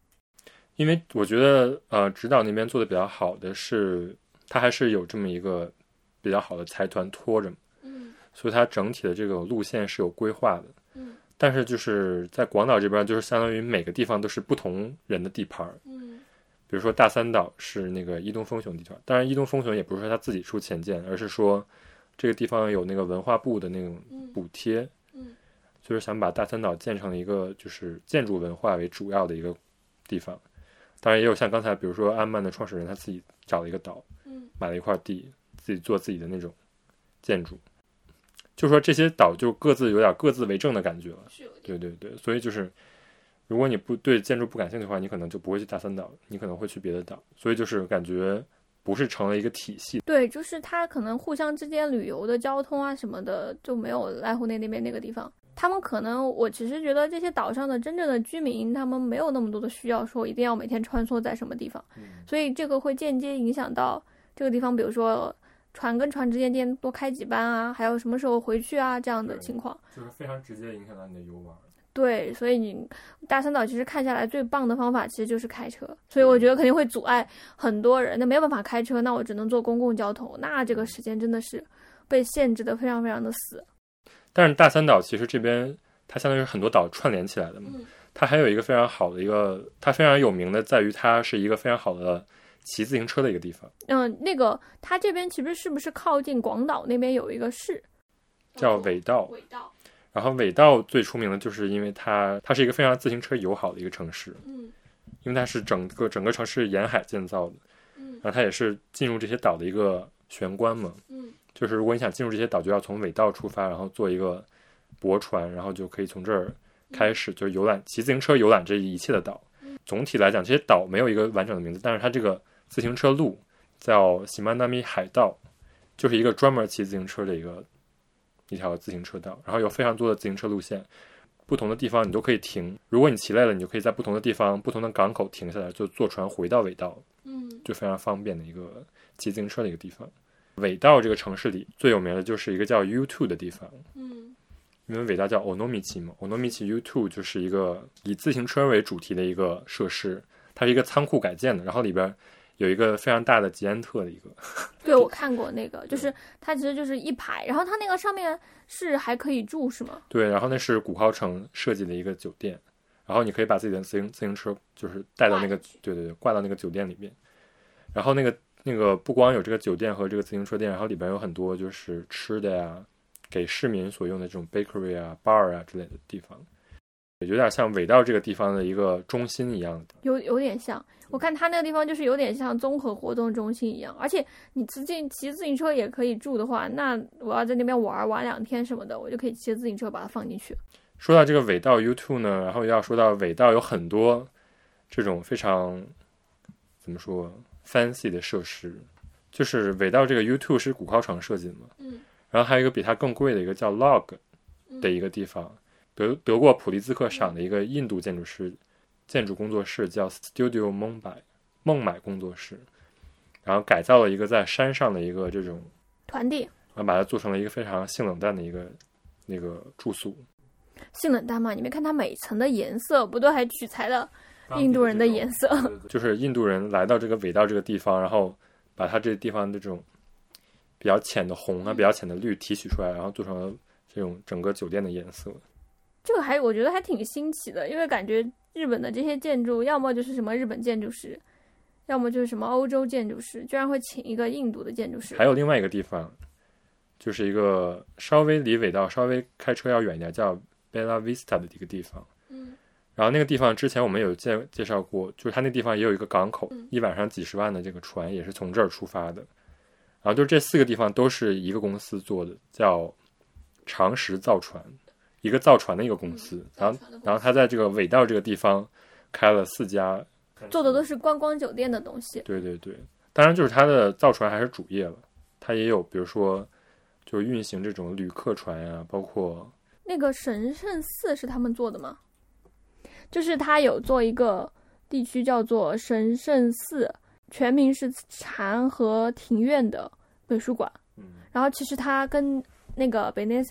因为我觉得，呃，直岛那边做的比较好的是，他还是有这么一个比较好的财团拖着所以它整体的这个路线是有规划的。嗯但是就是在广岛这边，就是相当于每个地方都是不同人的地盘儿。嗯比如说大三岛是那个伊东丰雄地团，当然伊东丰雄也不是说他自己出钱建，而是说这个地方有那个文化部的那种嗯补贴，嗯就是想把大三岛建成一个就是建筑文化为主要的一个地方。当然也有像刚才比如说安曼的创始人他自己找了一个岛，嗯买了一块地，自己做自己的那种建筑。就说这些岛就各自有点各自为政的感觉了。对对对，所以就是，如果你不对建筑不感兴趣的话，你可能就不会去大三岛，你可能会去别的岛。所以就是感觉不是成了一个体系。对，就是它可能互相之间旅游的交通啊什么的就没有濑户内那边那个地方。他们可能，我其实觉得这些岛上的真正的居民，他们没有那么多的需要，说一定要每天穿梭在什么地方，所以这个会间接影响到这个地方，比如说船跟船之间间多开几班啊，还有什么时候回去啊这样的情况。就是非常直接影响到你的游玩。对，所以你大三岛其实看下来最棒的方法其实就是开车，所以我觉得肯定会阻碍很多人。那没有办法开车，那我只能坐公共交通，那这个时间真的是被限制的非常非常的死。但是大三岛其实这边它相当于是很多岛串联起来的嘛，嗯它还有一个非常好的一个，它非常有名的在于它是一个非常好的骑自行车的一个地方，嗯，那个它这边其实是不是靠近广岛那边有一个市叫尾道。尾道？然后尾道最出名的就是因为它它是一个非常自行车友好的一个城市，嗯因为它是整个整个城市沿海建造的，嗯然后它也是进入这些岛的一个玄关嘛。嗯就是如果你想进入这些岛，就要从尾道出发，然后坐一个驳船，然后就可以从这儿开始，就是游览骑自行车游览这一切的岛。总体来讲，这些岛没有一个完整的名字，但是它这个自行车路叫喜曼纳米海道，就是一个专门骑自行车的一个一条自行车道，然后有非常多的自行车路线，不同的地方你都可以停。如果你骑累了，你就可以在不同的地方、不同的港口停下来，就坐船回到尾道。嗯就非常方便的一个骑自行车的一个地方。尾道这个城市里最有名的就是一个叫 U Two 的地方，嗯因为尾道叫 Onomichi 嘛，Onomichi U Two 就是一个以自行车为主题的一个设施，它是一个仓库改建的，然后里边有一个非常大的吉安特的一个，*laughs* 对，我看过那个，就是它其实就是一排，然后它那个上面是还可以住是吗？对，然后那是古高城设计的一个酒店，然后你可以把自己的自行自行车就是带到那个对对对挂到那个酒店里面，然后那个那个不光有这个酒店和这个自行车店，然后里边有很多就是吃的呀，给市民所用的这种 bakery 啊、bar 啊之类的地方，有点像尾道这个地方的一个中心一样的。有有点像，我看它那个地方就是有点像综合活动中心一样，而且你自进骑自行车也可以住的话，那我要在那边玩玩两天什么的，我就可以骑着自行车把它放进去。说到这个尾道 U Two 呢，然后要说到尾道有很多这种非常怎么说 fancy 的设施，就是尾道这个 U Two 是古高城设计的嘛，嗯。然后还有一个比它更贵的一个叫 Log 的一个地方，得得过普利兹克赏的一个印度建筑师建筑工作室叫 Studio Mumbai 孟买工作室，然后改造了一个在山上的一个这种，团地然后把它做成了一个非常性冷淡的一个那个住宿。性冷淡嘛，你没看它每层的颜色不都还取材了印度人的颜色。*laughs* 就是印度人来到这个尾道这个地方，然后把它这个地方的这种比较浅的红啊、比较浅的绿提取出来，然后做成了这种整个酒店的颜色。这个还我觉得还挺新奇的，因为感觉日本的这些建筑，要么就是什么日本建筑师，要么就是什么欧洲建筑师，居然会请一个印度的建筑师。还有另外一个地方，就是一个稍微离尾道稍微开车要远一点，叫 Bella Vista 的一个地方。嗯，然后那个地方之前我们有介介绍过，就是它那地方也有一个港口，嗯一晚上几十万的这个船也是从这儿出发的。然后就这四个地方都是一个公司做的，叫长石造船，一个造船的一个公司。嗯然后然后他在这个尾道这个地方开了四家，做的都是观光酒店的东西。对对对，当然就是他的造船还是主业了，他也有比如说就是运行这种旅客船呀、包括那个神圣寺是他们做的吗？就是他有做一个地区叫做神圣寺，全名是禅和庭院的美术馆。嗯然后其实它跟那个 b e n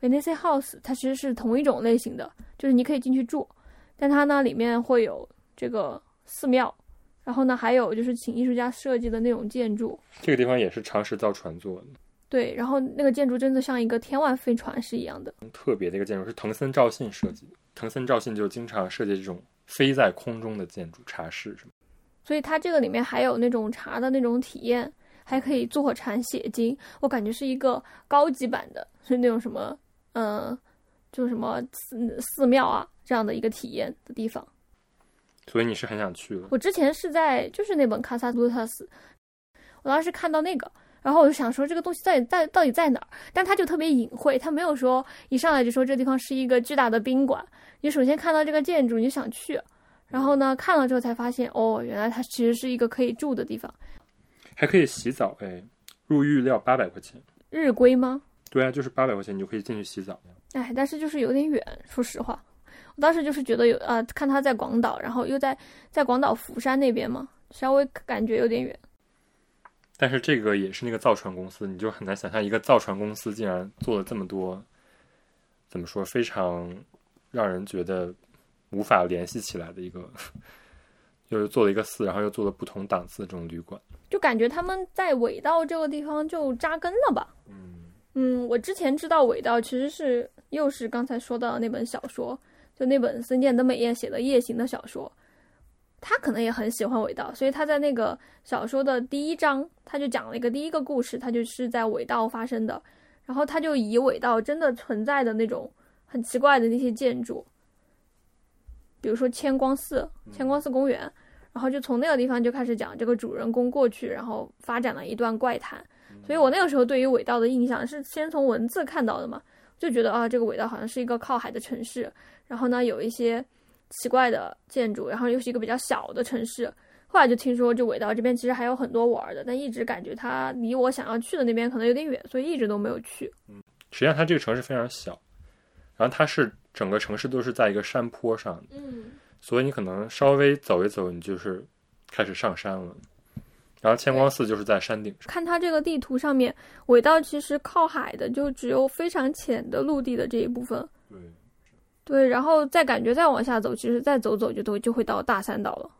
e s e b e n e s e House 它其实是同一种类型的，就是你可以进去住，但它呢里面会有这个寺庙，然后呢还有就是请艺术家设计的那种建筑。这个地方也是长石造船做的。对，然后那个建筑真的像一个天外飞船是一样的。特别的一个建筑是藤森照信设计的。藤森照信就经常设计这种飞在空中的建筑，茶室什么。所以它这个里面还有那种茶的那种体验，还可以坐禅写经，我感觉是一个高级版的，是那种什么，嗯、就什么寺寺庙啊这样的一个体验的地方。所以你是很想去的。我之前是在就是那本《卡萨杜特斯》，我当时看到那个，然后我就想说这个东西到底在到底在哪儿？但它就特别隐晦，它没有说一上来就说这地方是一个巨大的宾馆。你首先看到这个建筑，你就想去，然后呢看了之后才发现，哦，原来它其实是一个可以住的地方。还可以洗澡，哎，入浴料八百块钱。日归吗？对啊，就是八百块钱，你就可以进去洗澡。哎，但是就是有点远，说实话，我当时就是觉得有啊、看他在广岛，然后又在在广岛釜山那边嘛，稍微感觉有点远。但是这个也是那个造船公司，你就很难想象一个造船公司竟然做了这么多，怎么说，非常让人觉得无法联系起来的一个，*laughs* 又做了一个寺，然后又做了不同档次的这种旅馆。就感觉他们在尾道这个地方就扎根了吧。嗯，嗯，我之前知道尾道其实是又是刚才说到的那本小说，就那本森见登美彦写的《夜行》的小说，他可能也很喜欢尾道，所以他在那个小说的第一章，他就讲了一个第一个故事，他就是在尾道发生的，然后他就以尾道真的存在的那种很奇怪的那些建筑，比如说千光寺、千光寺公园，然后就从那个地方就开始讲这个主人公过去，然后发展了一段怪谈。所以我那个时候对于尾道的印象是先从文字看到的嘛，就觉得啊，这个尾道好像是一个靠海的城市，然后呢有一些奇怪的建筑，然后又是一个比较小的城市。后来就听说，就尾道这边其实还有很多玩的，但一直感觉它离我想要去的那边可能有点远，所以一直都没有去。嗯实际上它这个城市非常小，然后它是整个城市都是在一个山坡上，嗯，所以你可能稍微走一走，你就是开始上山了。然后千光寺就是在山顶上，看它这个地图上面，尾道其实靠海的就只有非常浅的陆地的这一部分。对，对，然后再感觉再往下走，其实再走走就都就会到大三岛了。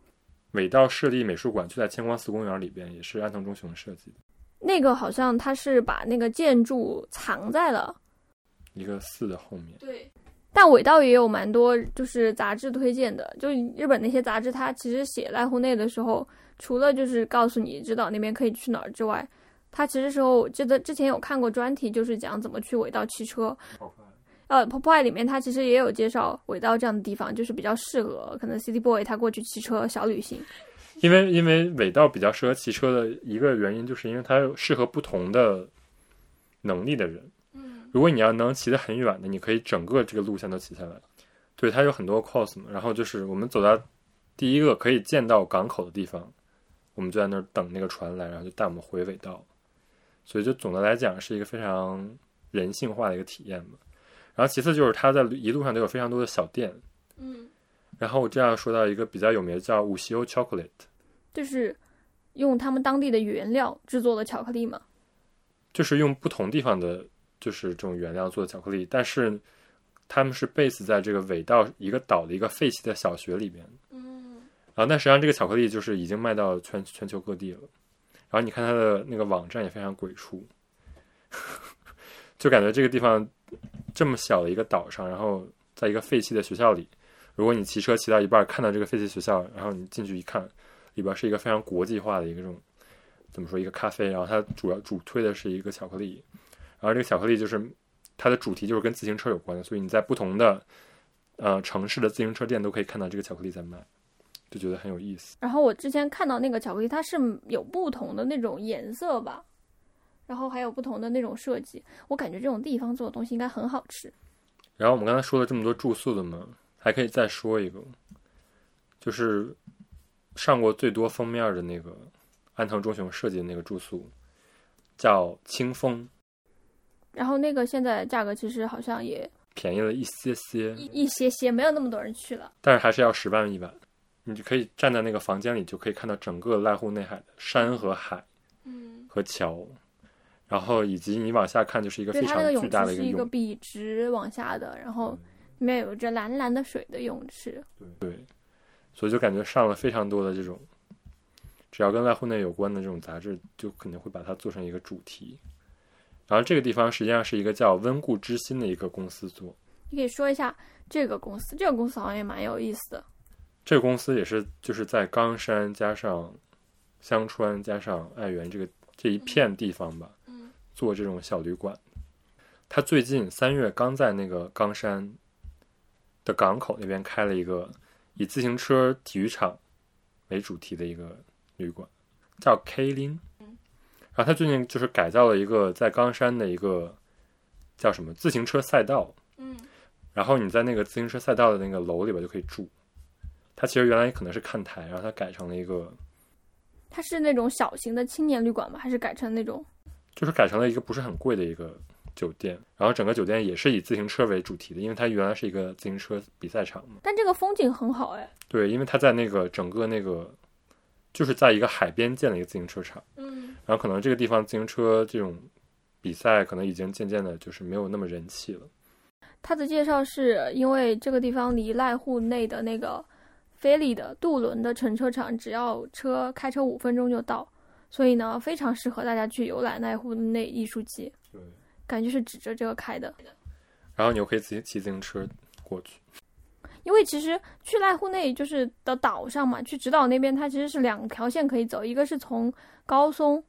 尾道市立美术馆就在千光寺公园里边，也是安藤忠雄设计的那个好像他是把那个建筑藏在了，一个寺的后面。对。但尾道也有蛮多就是杂志推荐的，就日本那些杂志，它其实写濑户内的时候，除了就是告诉你知道那边可以去哪儿之外，它其实时候我记得之前有看过专题，就是讲怎么去尾道骑车。呃 popey 里面它其实也有介绍尾道这样的地方，就是比较适合可能 City Boy 他过去骑车小旅行。因为因为尾道比较适合骑车的一个原因，就是因为它适合不同的能力的人。嗯，如果你要能骑得很远的，你可以整个这个路线都骑下来。对，它有很多 cos 嘛。然后就是我们走到第一个可以见到港口的地方，我们就在那儿等那个船来，然后就带我们回尾道。所以就总的来讲是一个非常人性化的一个体验嘛。然后其次就是它在一路上都有非常多的小店。嗯，然后我这样说到一个比较有名的叫五西欧 chocolate，就是用他们当地的原料制作的巧克力嘛。就是用不同地方的，就是这种原料做的巧克力，但是他们是 base 在这个尾道一个岛的一个废弃的小学里边，然后但实际上这个巧克力就是已经卖到全全球各地了。然后你看它的那个网站也非常鬼畜，就感觉这个地方这么小的一个岛上，然后在一个废弃的学校里，如果你骑车骑到一半看到这个废弃学校，然后你进去一看，里边是一个非常国际化的一个这种怎么说一个咖啡，然后它主要主推的是一个巧克力，然后这个巧克力就是它的主题就是跟自行车有关的，所以你在不同的呃城市的自行车店都可以看到这个巧克力在卖，就觉得很有意思。然后我之前看到那个巧克力，它是有不同的那种颜色吧，然后还有不同的那种设计。我感觉这种地方做的东西应该很好吃。然后我们刚才说了这么多住宿的嘛，还可以再说一个，就是上过最多封面的那个安藤忠雄设计的那个住宿，叫清风，然后那个现在价格其实好像也便宜了一些些，一一些些，没有那么多人去了。但是还是要十万一晚。你就可以站在那个房间里，就可以看到整个濑户内海的山和海嗯，和桥，然后以及你往下看就是一个，非常巨大的池是一个一个，笔直往下的，然后里面有着蓝蓝的水的泳池。对，所以就感觉上了非常多的这种，只要跟濑户内有关的这种杂志，就肯定会把它做成一个主题。然后这个地方实际上是一个叫温故知新的一个公司做，你可以说一下这个公司，这个公司好像也蛮有意思的。这个公司也是就是在冈山加上香川加上爱媛这个这一片地方吧，嗯做这种小旅馆。他最近三月刚在那个冈山的港口那边开了一个以自行车体育场为主题的一个旅馆，叫 K 林。然后他最近就是改造了一个在冈山的一个叫什么自行车赛道，嗯然后你在那个自行车赛道的那个楼里边就可以住。它其实原来可能是看台，然后它改成了一个，它是那种小型的青年旅馆吗？还是改成那种？就是改成了一个不是很贵的一个酒店。然后整个酒店也是以自行车为主题的，因为它原来是一个自行车比赛场嘛。但这个风景很好哎。对，因为它在那个整个那个，就是在一个海边建了一个自行车场。嗯然后可能这个地方自行车这种比赛可能已经渐渐的就是没有那么人气了。他的介绍是因为这个地方离濑户内的那个菲利的渡轮的乘车场只要车开车五分钟就到，所以呢非常适合大家去游览濑户内艺术季，对。感觉是指着这个开的。然后你又可以自己骑自行车过去。因为其实去濑户内就是的岛上嘛，去直岛那边它其实是两条线可以走，一个是从高松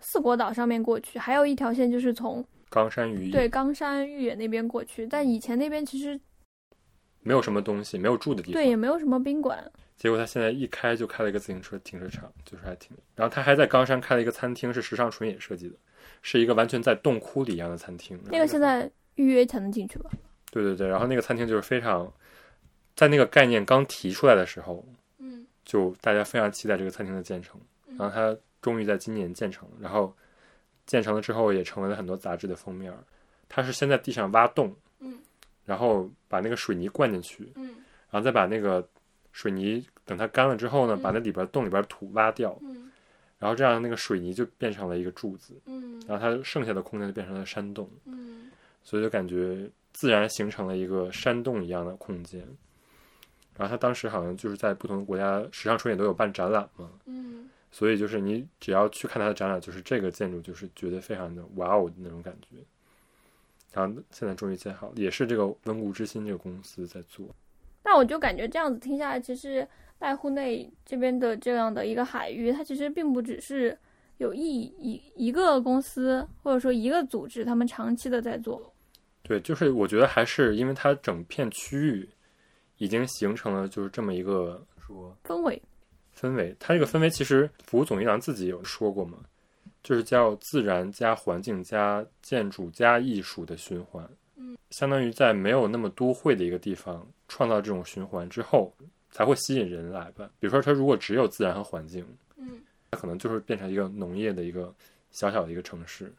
四国岛上面过去，还有一条线就是从冈山渔对冈山御野那边过去。但以前那边其实没有什么东西，没有住的地方。对也没有什么宾馆，结果他现在一开就开了一个自行车停车场，就是还挺。然后他还在冈山开了一个餐厅，是时尚纯野设计的，是一个完全在洞窟里一样的餐厅。那个现在预约才能进去吧？对对对，然后那个餐厅就是非常，在那个概念刚提出来的时候，嗯就大家非常期待这个餐厅的建成，然后它终于在今年建成了，然后建成了之后也成为了很多杂志的封面儿。它是先在地上挖洞，嗯，然后把那个水泥灌进去，嗯然后再把那个水泥等它干了之后呢，嗯把那里边洞里边土挖掉，嗯然后这样那个水泥就变成了一个柱子，嗯然后它剩下的空间就变成了山洞，嗯所以就感觉自然形成了一个山洞一样的空间。然后他当时好像就是在不同的国家时尚春也都有办展览嘛，嗯所以就是你只要去看他的展览，就是这个建筑就是觉得非常的哇哦的那种感觉。然后现在终于建好，也是这个温故知新这个公司在做。但我就感觉这样子听下来，其实濑户内这边的这样的一个海域，它其实并不只是有一一一个公司或者说一个组织，他们长期的在做。对，就是我觉得还是因为它整片区域已经形成了就是这么一个说氛围，氛围。它这个氛围其实服务总一郎自己有说过嘛，就是叫自然加环境加建筑加艺术的循环。嗯，相当于在没有那么都会的一个地方创造这种循环之后，才会吸引人来吧。比如说，它如果只有自然和环境，嗯它可能就是变成一个农业的一个小小的一个城市。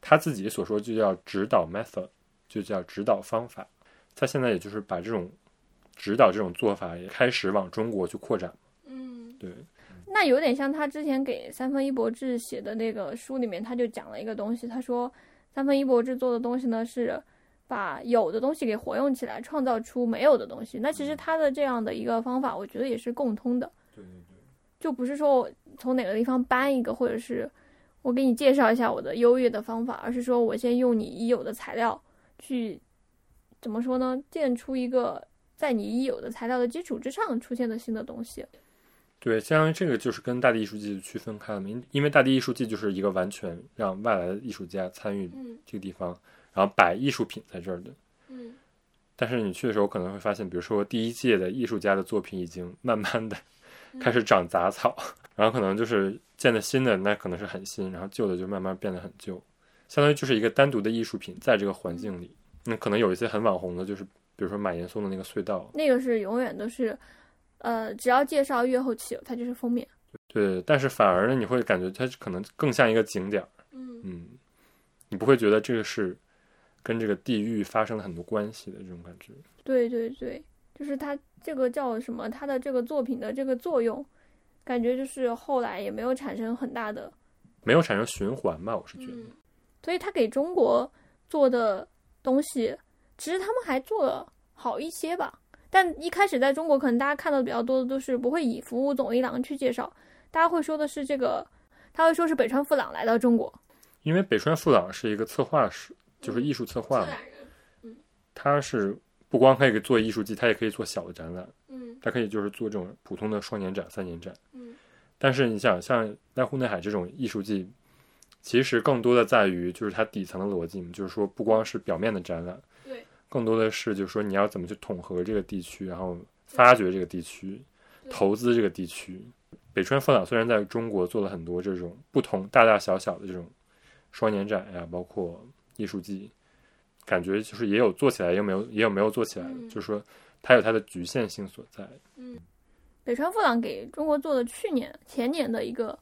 他自己所说就叫指导 method，就叫指导方法。他现在也就是把这种指导这种做法也开始往中国去扩展。嗯，对，那有点像他之前给三分一博志写的那个书里面，他就讲了一个东西，他说三分一博志做的东西呢是把有的东西给活用起来，创造出没有的东西。那其实他的这样的一个方法，我觉得也是共通的。对对对，就不是说我从哪个地方搬一个，或者是我给你介绍一下我的优越的方法，而是说我先用你已有的材料去怎么说呢？建出一个在你已有的材料的基础之上出现的新的东西。对，相当于这个就是跟大地艺术季区分开了嘛，因因为大地艺术季就是一个完全让外来的艺术家参与嗯这个地方，然后摆艺术品在这儿的。嗯但是你去的时候可能会发现，比如说第一届的艺术家的作品已经慢慢的开始长杂草，然后可能就是建的新的那可能是很新，然后旧的就慢慢变得很旧，相当于就是一个单独的艺术品在这个环境里。那可能有一些很网红的，就是比如说马岩松的那个隧道，那个是永远都是，呃，只要介绍越后期有，它就是封面。对，但是反而呢，你会感觉它可能更像一个景点儿，嗯嗯，你不会觉得这个是跟这个地域发生了很多关系的这种感觉。对对对，就是它这个叫什么？它的这个作品的这个作用，感觉就是后来也没有产生很大的，没有产生循环吧，我是觉得。所以他给中国做的东西，其实他们还做的好一些吧。但一开始在中国，可能大家看到的比较多的都是不会以服务总一郎去介绍，大家会说的是这个，他会说是北川富朗来到中国，因为北川富朗是一个策划师，就是艺术策划嘛，嗯他是不光可以做艺术季，他也可以做小的展览，嗯。他可以就是做这种普通的双年展、三年展。嗯。但是你想，像濑户内海这种艺术季，其实更多的在于就是它底层的逻辑，就是说不光是表面的展览，对，更多的是就是说你要怎么去统合这个地区，然后发掘这个地区，投资这个地区。北川富朗虽然在中国做了很多这种不同大大小小的这种双年展呀，包括艺术季，感觉就是也有做起来，也有没有也有没有做起来的，嗯就是说它有它的局限性所在。嗯，北川富朗给中国做的去年、前年的一个，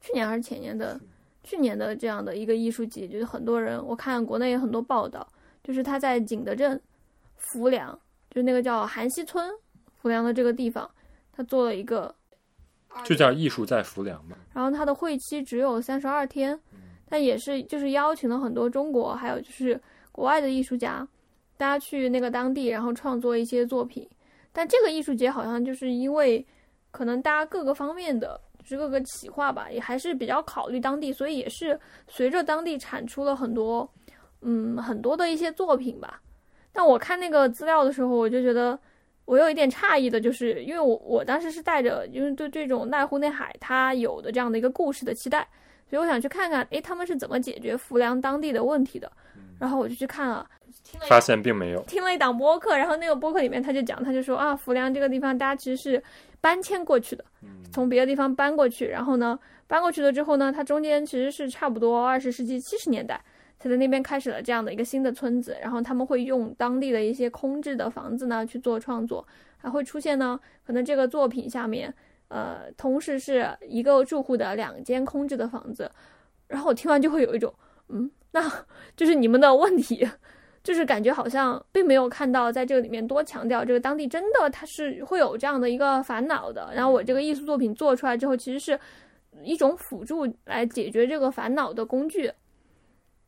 去年还是前年的，去年的这样的一个艺术季，就是很多人我看国内有很多报道，就是他在景德镇浮梁，就是那个叫韩溪村浮梁的这个地方，他做了一个，就叫艺术在浮梁嘛。然后他的会期只有三十二天，但也是就是邀请了很多中国还有就是国外的艺术家，大家去那个当地，然后创作一些作品。但这个艺术节好像就是因为可能大家各个方面的就是各个企划吧，也还是比较考虑当地，所以也是随着当地产出了很多嗯很多的一些作品吧。但我看那个资料的时候，我就觉得我有一点诧异的，就是因为我我当时是带着因为对这种濑户内海它有的这样的一个故事的期待，所以我想去看看，诶，他们是怎么解决浮梁当地的问题的。然后我就去看了，听了发现并没有。听了一档播客，然后那个播客里面他就讲，他就说啊，浮梁这个地方大家其实是搬迁过去的，从别的地方搬过去，然后呢，搬过去了之后呢，它中间其实是差不多二十世纪七十年代才在那边开始了这样的一个新的村子，然后他们会用当地的一些空置的房子呢去做创作，还会出现呢，可能这个作品下面，呃，同时是一个住户的两间空置的房子，然后我听完就会有一种，嗯，那就是你们的问题。就是感觉好像并没有看到在这个里面多强调这个当地真的它是会有这样的一个烦恼的，然后我这个艺术作品做出来之后，其实是一种辅助来解决这个烦恼的工具，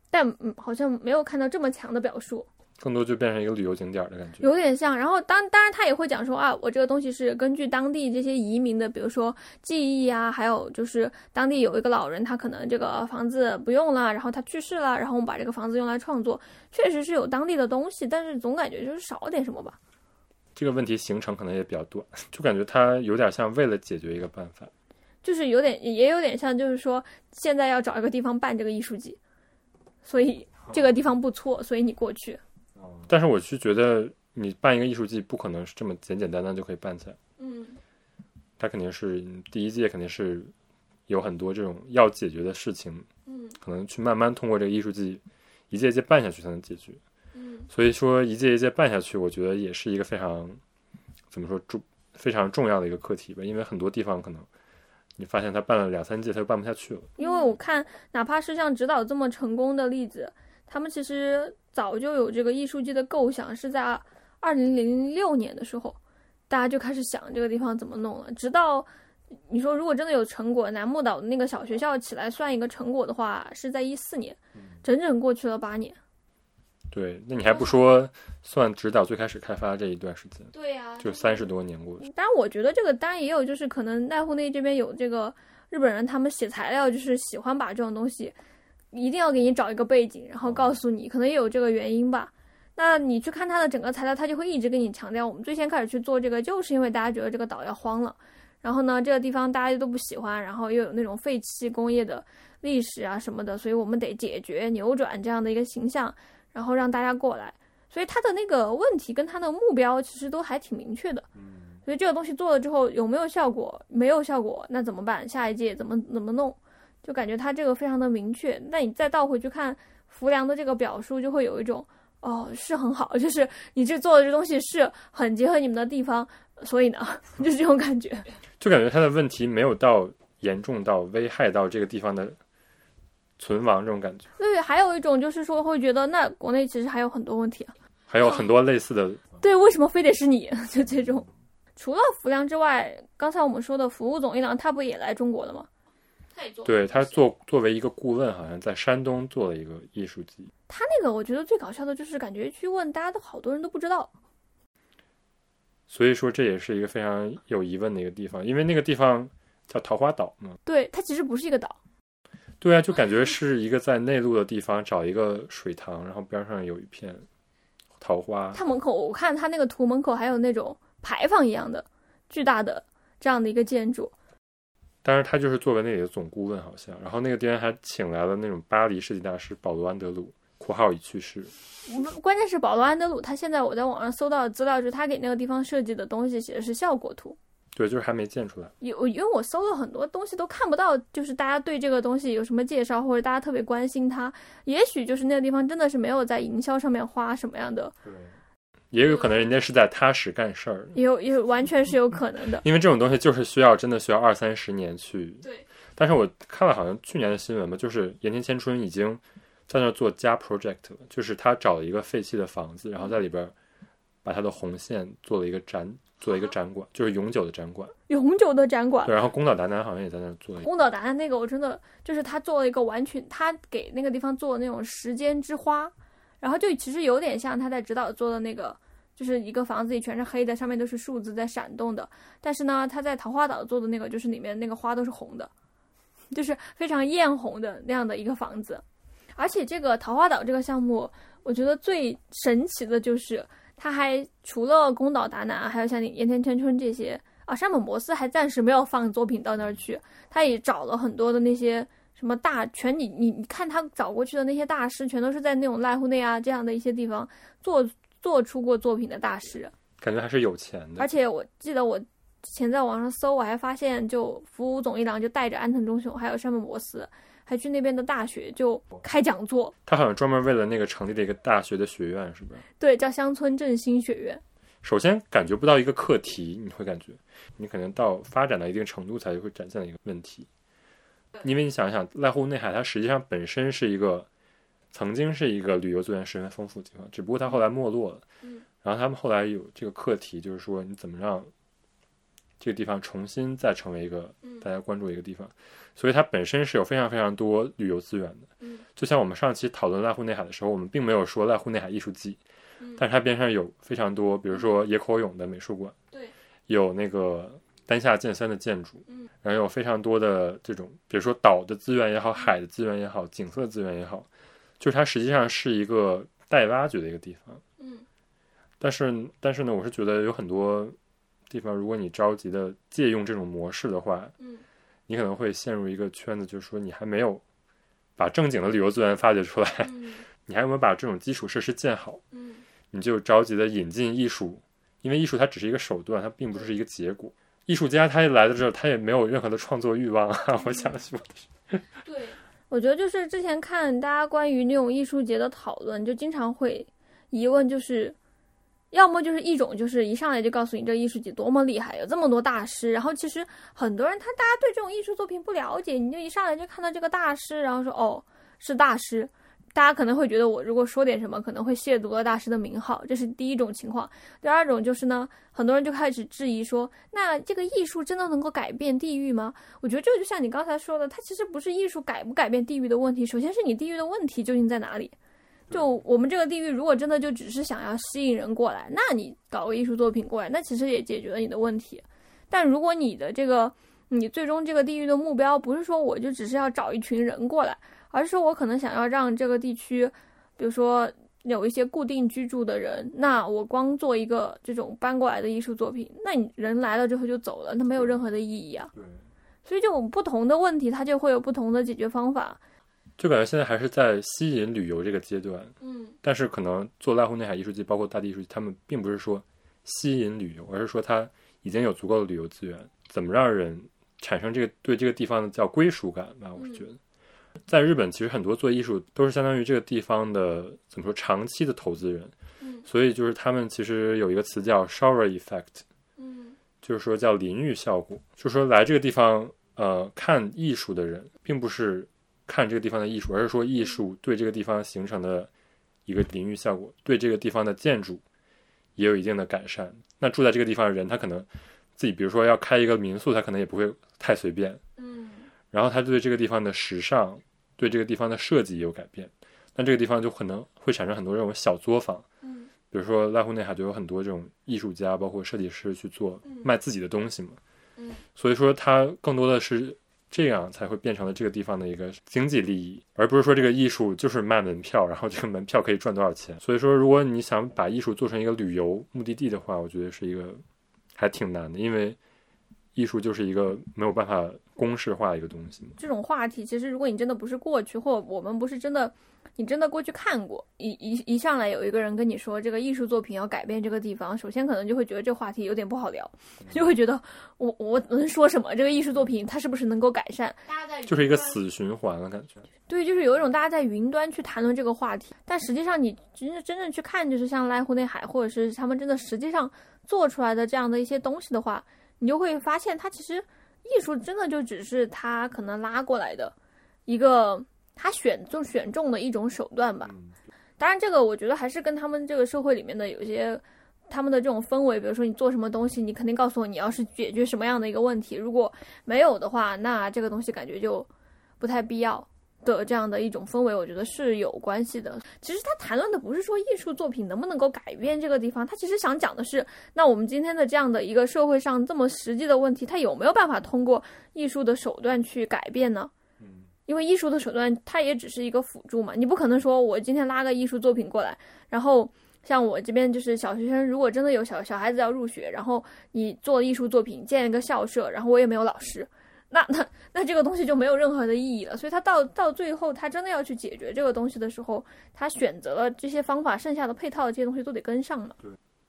但嗯好像没有看到这么强的表述。更多就变成一个旅游景点儿的感觉。有点像。然后当当然他也会讲说啊，我这个东西是根据当地这些移民的，比如说记忆啊，还有就是当地有一个老人，他可能这个房子不用了，然后他去世了，然后我们把这个房子用来创作，确实是有当地的东西，但是总感觉就是少了点什么吧。这个问题形成可能也比较短，就感觉它有点像为了解决一个办法。就是有点，也有点像，就是说现在要找一个地方办这个艺术季，所以这个地方不错，所以你过去。但是我是觉得，你办一个艺术季不可能是这么简简单单就可以办起来，嗯。它肯定是第一届肯定是有很多这种要解决的事情，嗯。可能去慢慢通过这个艺术季一届一届办下去才能解决。嗯。所以说一届一届办下去，我觉得也是一个非常怎么说重非常重要的一个课题吧，因为很多地方可能你发现他办了两三届，他就办不下去了。因为我看，哪怕是像指导这么成功的例子，他们其实早就有这个艺术季的构想，是在二零零六年的时候，大家就开始想这个地方怎么弄了。直到你说如果真的有成果，楠木岛的那个小学校起来算一个成果的话，是在一四年，整整过去了八年。对，那你还不说算指导最开始开发这一段时间，对呀、就三十多年过去。当然，我觉得这个当然也有，就是可能奈户内这边有这个日本人，他们写材料就是喜欢把这种东西一定要给你找一个背景，然后告诉你，可能也有这个原因吧。那你去看他的整个材料，他就会一直跟你强调，我们最先开始去做这个，就是因为大家觉得这个岛要荒了，然后呢，这个地方大家都不喜欢，然后又有那种废弃工业的历史啊什么的，所以我们得解决、扭转这样的一个形象，然后让大家过来。所以他的那个问题跟他的目标其实都还挺明确的。所以这个东西做了之后有没有效果？没有效果，那怎么办？下一届怎么怎么弄？就感觉他这个非常的明确。那你再倒回去看浮梁的这个表述，就会有一种哦是很好，就是你这做的这东西是很结合你们的地方，所以呢 *laughs* 就是这种感觉。就感觉他的问题没有到严重到危害到这个地方的存亡这种感觉，对，还有一种就是说会觉得那国内其实还有很多问题啊。还有很多类似的，对，为什么非得是你？*laughs* 就这种。除了浮梁之外，刚才我们说的服务总一郎，他不也来中国了吗？他也做对他作作为一个顾问，好像在山东做了一个艺术集，他那个，我觉得最搞笑的就是感觉去问大家都好多人都不知道。所以说这也是一个非常有疑问的一个地方，因为那个地方叫桃花岛嘛，对，它其实不是一个岛。对啊，就感觉是一个在内陆的地方找一个水塘，然后边上有一片桃花，它门口，我看它那个图门口还有那种牌坊一样的巨大的这样的一个建筑。但是他就是作为那里的总顾问，好像，然后那个地方还请来了那种巴黎设计大师保罗安德鲁（括号已去世）。嗯关键是保罗安德鲁，他现在我在网上搜到的资料，就是他给那个地方设计的东西写的是效果图。对，就是还没建出来。有，因为我搜了很多东西都看不到，就是大家对这个东西有什么介绍，或者大家特别关心它。也许就是那个地方真的是没有在营销上面花什么样的，对，也有可能人家是在踏实干事儿，也有也有完全是有可能的。因为这种东西就是需要真的需要二三十年去。对。但是我看了好像去年的新闻吧，就是盐田千春已经在那儿做加 project 了，就是他找了一个废弃的房子，然后在里边把他的红线做了一个展，做一个展馆，就是永久的展馆。永久的展馆对，，然后宫岛达男好像也在那儿做一个。宫岛达那个我真的就是他做了一个完全，他给那个地方做的那种时间之花，然后就其实有点像他在指导做的那个，就是一个房子里全是黑的，上面都是数字在闪动的。但是呢，他在桃花岛做的那个，就是里面那个花都是红的，就是非常艳红的那样的一个房子。而且这个桃花岛这个项目，我觉得最神奇的就是，它还除了宫岛达男，还有像岩田千春这些啊，山本博司还暂时没有放作品到那儿去，他也找了很多的那些什么大全你你你看他找过去的那些大师，全都是在那种濑户内啊这样的一些地方做做出过作品的大师。感觉还是有钱的而。且我记得我之前在网上搜，我还发现就服务总一郎就带着安藤忠雄还有山本博司，还去那边的大学就开讲座，他好像专门为了那个成立了一个大学的学院，是不是？对，叫乡村振兴学院。首先感觉不到一个课题，你会感觉你可能到发展到一定程度才会展现的一个问题。因为你想一想，濑户内海它实际上本身是一个曾经是一个旅游资源十分丰富的地方，只不过它后来没落了。嗯然后他们后来有这个课题，就是说你怎么让这个地方重新再成为一个嗯。大家关注的一个地方。所以它本身是有非常非常多旅游资源的。嗯。就像我们上期讨论濑户内海的时候，我们并没有说濑户内海艺术季，嗯。但是它边上有非常多，比如说野口勇的美术馆，对，有那个丹下健三的建筑，嗯，然后有非常多的这种，比如说岛的资源也好，海的资源也好，景色资源也好，就是它实际上是一个待挖掘的一个地方。嗯。但是，但是呢，我是觉得有很多地方，如果你着急的借用这种模式的话，嗯你可能会陷入一个圈子，就是说你还没有把正经的旅游资源发掘出来，嗯你还有没有把这种基础设施建好？嗯你就着急的引进艺术，因为艺术它只是一个手段，它并不是一个结果。艺术家他一来到这儿，他也没有任何的创作欲望啊！我想说的是，*laughs* 对，我觉得就是之前看大家关于那种艺术节的讨论，就经常会疑问，就是要么就是一种就是一上来就告诉你这艺术节多么厉害，有这么多大师，然后其实很多人他大家对这种艺术作品不了解，你就一上来就看到这个大师，然后说哦是大师。大家可能会觉得我如果说点什么，可能会亵渎了大师的名号，这是第一种情况。第二种就是呢，很多人就开始质疑说，那这个艺术真的能够改变地域吗？我觉得这就像你刚才说的，它其实不是艺术改不改变地域的问题，首先是你地域的问题究竟在哪里？就我们这个地域，如果真的就只是想要吸引人过来，那你搞个艺术作品过来，那其实也解决了你的问题。但如果你的这个你最终这个地域的目标不是说我就只是要找一群人过来，而是说我可能想要让这个地区，比如说有一些固定居住的人，那我光做一个这种搬过来的艺术作品，那你人来了之后就走了，那没有任何的意义啊。对，所以这种不同的问题，它就会有不同的解决方法。就感觉现在还是在吸引旅游这个阶段，嗯。但是可能做濑户内海艺术季，包括大地艺术季，他们并不是说吸引旅游，而是说它已经有足够的旅游资源，怎么让人产生这个对这个地方的叫归属感吧？我是觉得，在日本其实很多做艺术都是相当于这个地方的怎么说长期的投资人，嗯。所以就是他们其实有一个词叫 shower effect，嗯。就是说叫淋浴效果，就是说来这个地方呃看艺术的人，并不是看这个地方的艺术，而是说艺术对这个地方形成的一个淋浴效果，对这个地方的建筑也有一定的改善。那住在这个地方的人，他可能自己比如说要开一个民宿，他可能也不会太随便，嗯然后他对这个地方的时尚，对这个地方的设计也有改变，那这个地方就可能会产生很多这种小作坊。嗯比如说濑户内海就有很多这种艺术家，包括设计师去做嗯卖自己的东西嘛。嗯所以说它更多的是这样才会变成了这个地方的一个经济利益，而不是说这个艺术就是卖门票，然后这个门票可以赚多少钱。*laughs* 所以说，如果你想把艺术做成一个旅游目的地的话，我觉得是一个还挺难的，因为艺术就是一个没有办法公式化的一个东西。这种话题，其实如果你真的不是过去，或我们不是真的，你真的过去看过，一一一上来有一个人跟你说这个艺术作品要改变这个地方，首先可能就会觉得这话题有点不好聊，就会觉得我我能说什么？这个艺术作品它是不是能够改善？大家在就是一个死循环的感觉。对，就是有一种大家在云端去谈论这个话题，但实际上你真正真正去看，就是像濑户内海，或者是他们真的实际上做出来的这样的一些东西的话，你就会发现，它其实艺术真的就只是他可能拉过来的一个他选中选中的一种手段吧。嗯当然，这个我觉得还是跟他们这个社会里面的有一些他们的这种氛围，比如说你做什么东西，你肯定告诉我你要是解决什么样的一个问题，如果没有的话，那这个东西感觉就不太必要的这样的一种氛围，我觉得是有关系的。其实他谈论的不是说艺术作品能不能够改变这个地方，他其实想讲的是，那我们今天的这样的一个社会上这么实际的问题，它有没有办法通过艺术的手段去改变呢？嗯因为艺术的手段，它也只是一个辅助嘛，你不可能说我今天拉个艺术作品过来，然后像我这边就是小学生，如果真的有小小孩子要入学，然后你做艺术作品建一个校舍，然后我也没有老师，那那那这个东西就没有任何的意义了。所以他到到最后，他真的要去解决这个东西的时候，他选择了这些方法，剩下的配套的这些东西都得跟上嘛。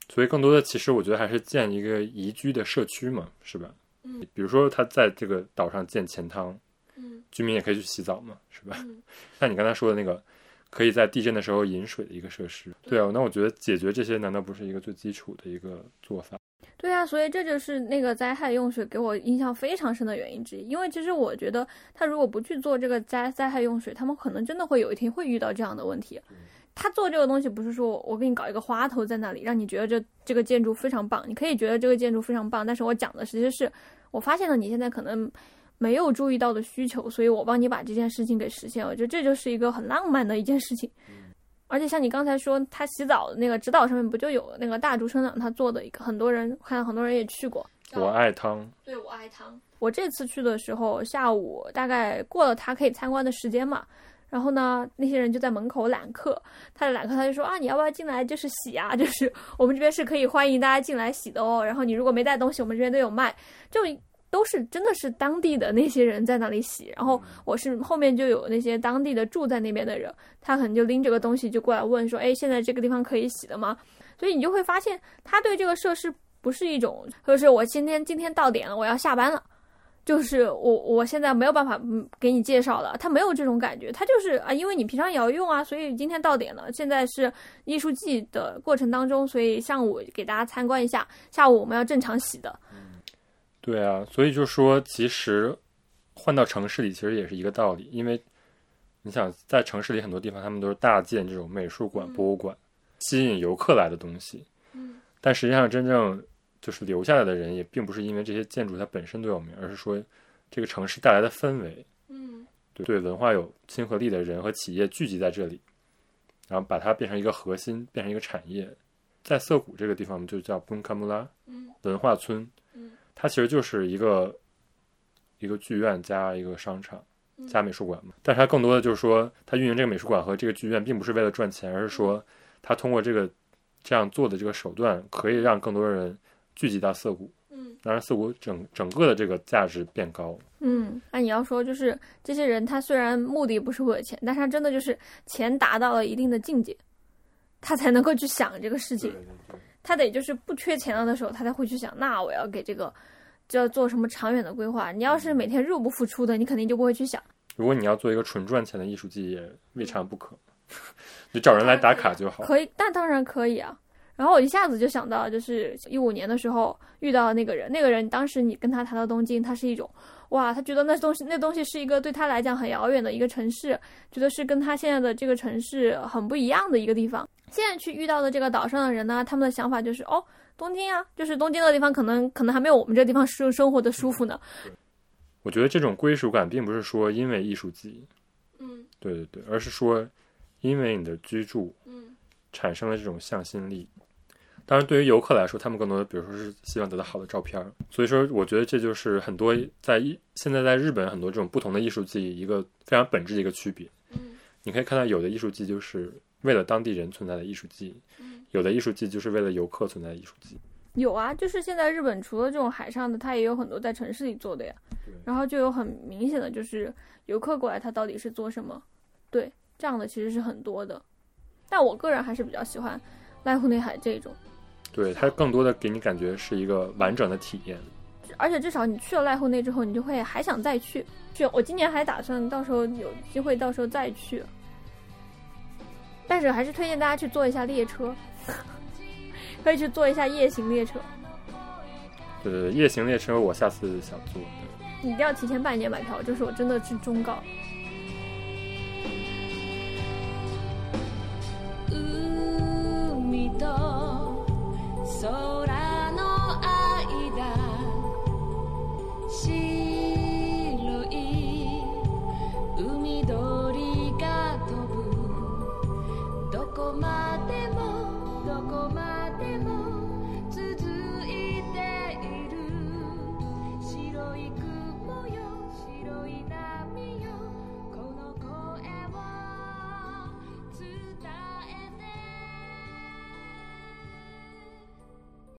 所以更多的其实我觉得还是建一个宜居的社区嘛，是吧？嗯，比如说他在这个岛上建钱汤，嗯居民也可以去洗澡嘛，是吧？嗯 *laughs* 像你刚才说的那个，可以在地震的时候饮水的一个设施，对啊，那我觉得解决这些难道不是一个最基础的一个做法？对啊，所以这就是那个灾害用水给我印象非常深的原因之一。因为其实我觉得，他如果不去做这个灾灾害用水，他们可能真的会有一天会遇到这样的问题。他做这个东西不是说我给你搞一个花头在那里，让你觉得这这个建筑非常棒，你可以觉得这个建筑非常棒，但是我讲的其实是我发现了你现在可能没有注意到的需求，所以我帮你把这件事情给实现了。我觉得这就是一个很浪漫的一件事情。而且像你刚才说，他洗澡的那个指导上面不就有那个大竹生长他做的一个，很多人看到很多人也去过。我爱汤，对我爱汤。我这次去的时候，下午大概过了他可以参观的时间嘛，然后呢，那些人就在门口揽客，他的揽客他就说啊，你要不要进来就是洗啊，就是我们这边是可以欢迎大家进来洗的哦。然后你如果没带东西，我们这边都有卖，就都是真的是当地的那些人在那里洗。然后我是后面就有那些当地的住在那边的人，他可能就拎着个东西就过来问说，哎，现在这个地方可以洗的吗？所以你就会发现他对这个设施不是一种，就是我今天今天到点了，我要下班了。就是我我现在没有办法嗯给你介绍了，他没有这种感觉，他就是啊，因为你平常也要用啊，所以今天到点了，现在是艺术季的过程当中，所以上午给大家参观一下，下午我们要正常洗的。对啊，所以就说其实换到城市里其实也是一个道理，因为你想在城市里很多地方他们都是大建这种美术馆、嗯。博物馆，吸引游客来的东西，嗯。但实际上真正就是留下来的人也并不是因为这些建筑它本身都有名，而是说这个城市带来的氛围，嗯。对对文化有亲和力的人和企业聚集在这里，然后把它变成一个核心，变成一个产业。在涩谷这个地方就叫 Bunkamura 嗯。文化村，嗯它其实就是一个一个剧院加一个商场嗯加美术馆嘛。但是它更多的就是说，它运营这个美术馆和这个剧院，并不是为了赚钱，而是说它通过这个这样做的这个手段，可以让更多人聚集到涩谷，嗯让涩谷整整个的这个价值变高。嗯，那你要说就是这些人，他虽然目的不是为了钱，但是他真的就是钱达到了一定的境界，他才能够去想这个事情。他得就是不缺钱了的时候，他才会去想，那我要给这个就要做什么长远的规划。你要是每天入不敷出的，你肯定就不会去想。如果你要做一个纯赚钱的艺术季，也未尝不可。*laughs* 就找人来打卡就好。可以，那当然可以啊。然后我一下子就想到，就是一五年的时候遇到的那个人，那个人当时你跟他谈到东京，他是一种哇，他觉得那东西那东西是一个对他来讲很遥远的一个城市，觉得是跟他现在的这个城市很不一样的一个地方。现在去遇到的这个岛上的人呢，他们的想法就是哦，东京啊，就是东京的地方可能可能还没有我们这地方生生活的舒服呢。我觉得这种归属感并不是说因为艺术季，嗯对对对，而是说因为你的居住嗯产生了这种向心力。当然，对于游客来说，他们更多的，比如说是希望得到好的照片儿。所以说，我觉得这就是很多在艺现在在日本很多这种不同的艺术季一个非常本质的一个区别。嗯你可以看到，有的艺术季就是为了当地人存在的艺术季，嗯，有的艺术季就是为了游客存在的艺术季。有啊，就是现在日本除了这种海上的，它也有很多在城市里做的呀。然后就有很明显的就是游客过来，他到底是做什么？对，这样的其实是很多的。但我个人还是比较喜欢濑户内海这种，对，它更多的给你感觉是一个完整的体验。而且至少你去了濑户内之后，你就会还想再去。去，我今年还打算到时候有机会到时候再去。但是还是推荐大家去坐一下列车，*laughs* 可以去坐一下夜行列车。对对，夜行列车我下次想坐。你一定要提前半年买票，就是我真的是忠告。こまでもどこまでも」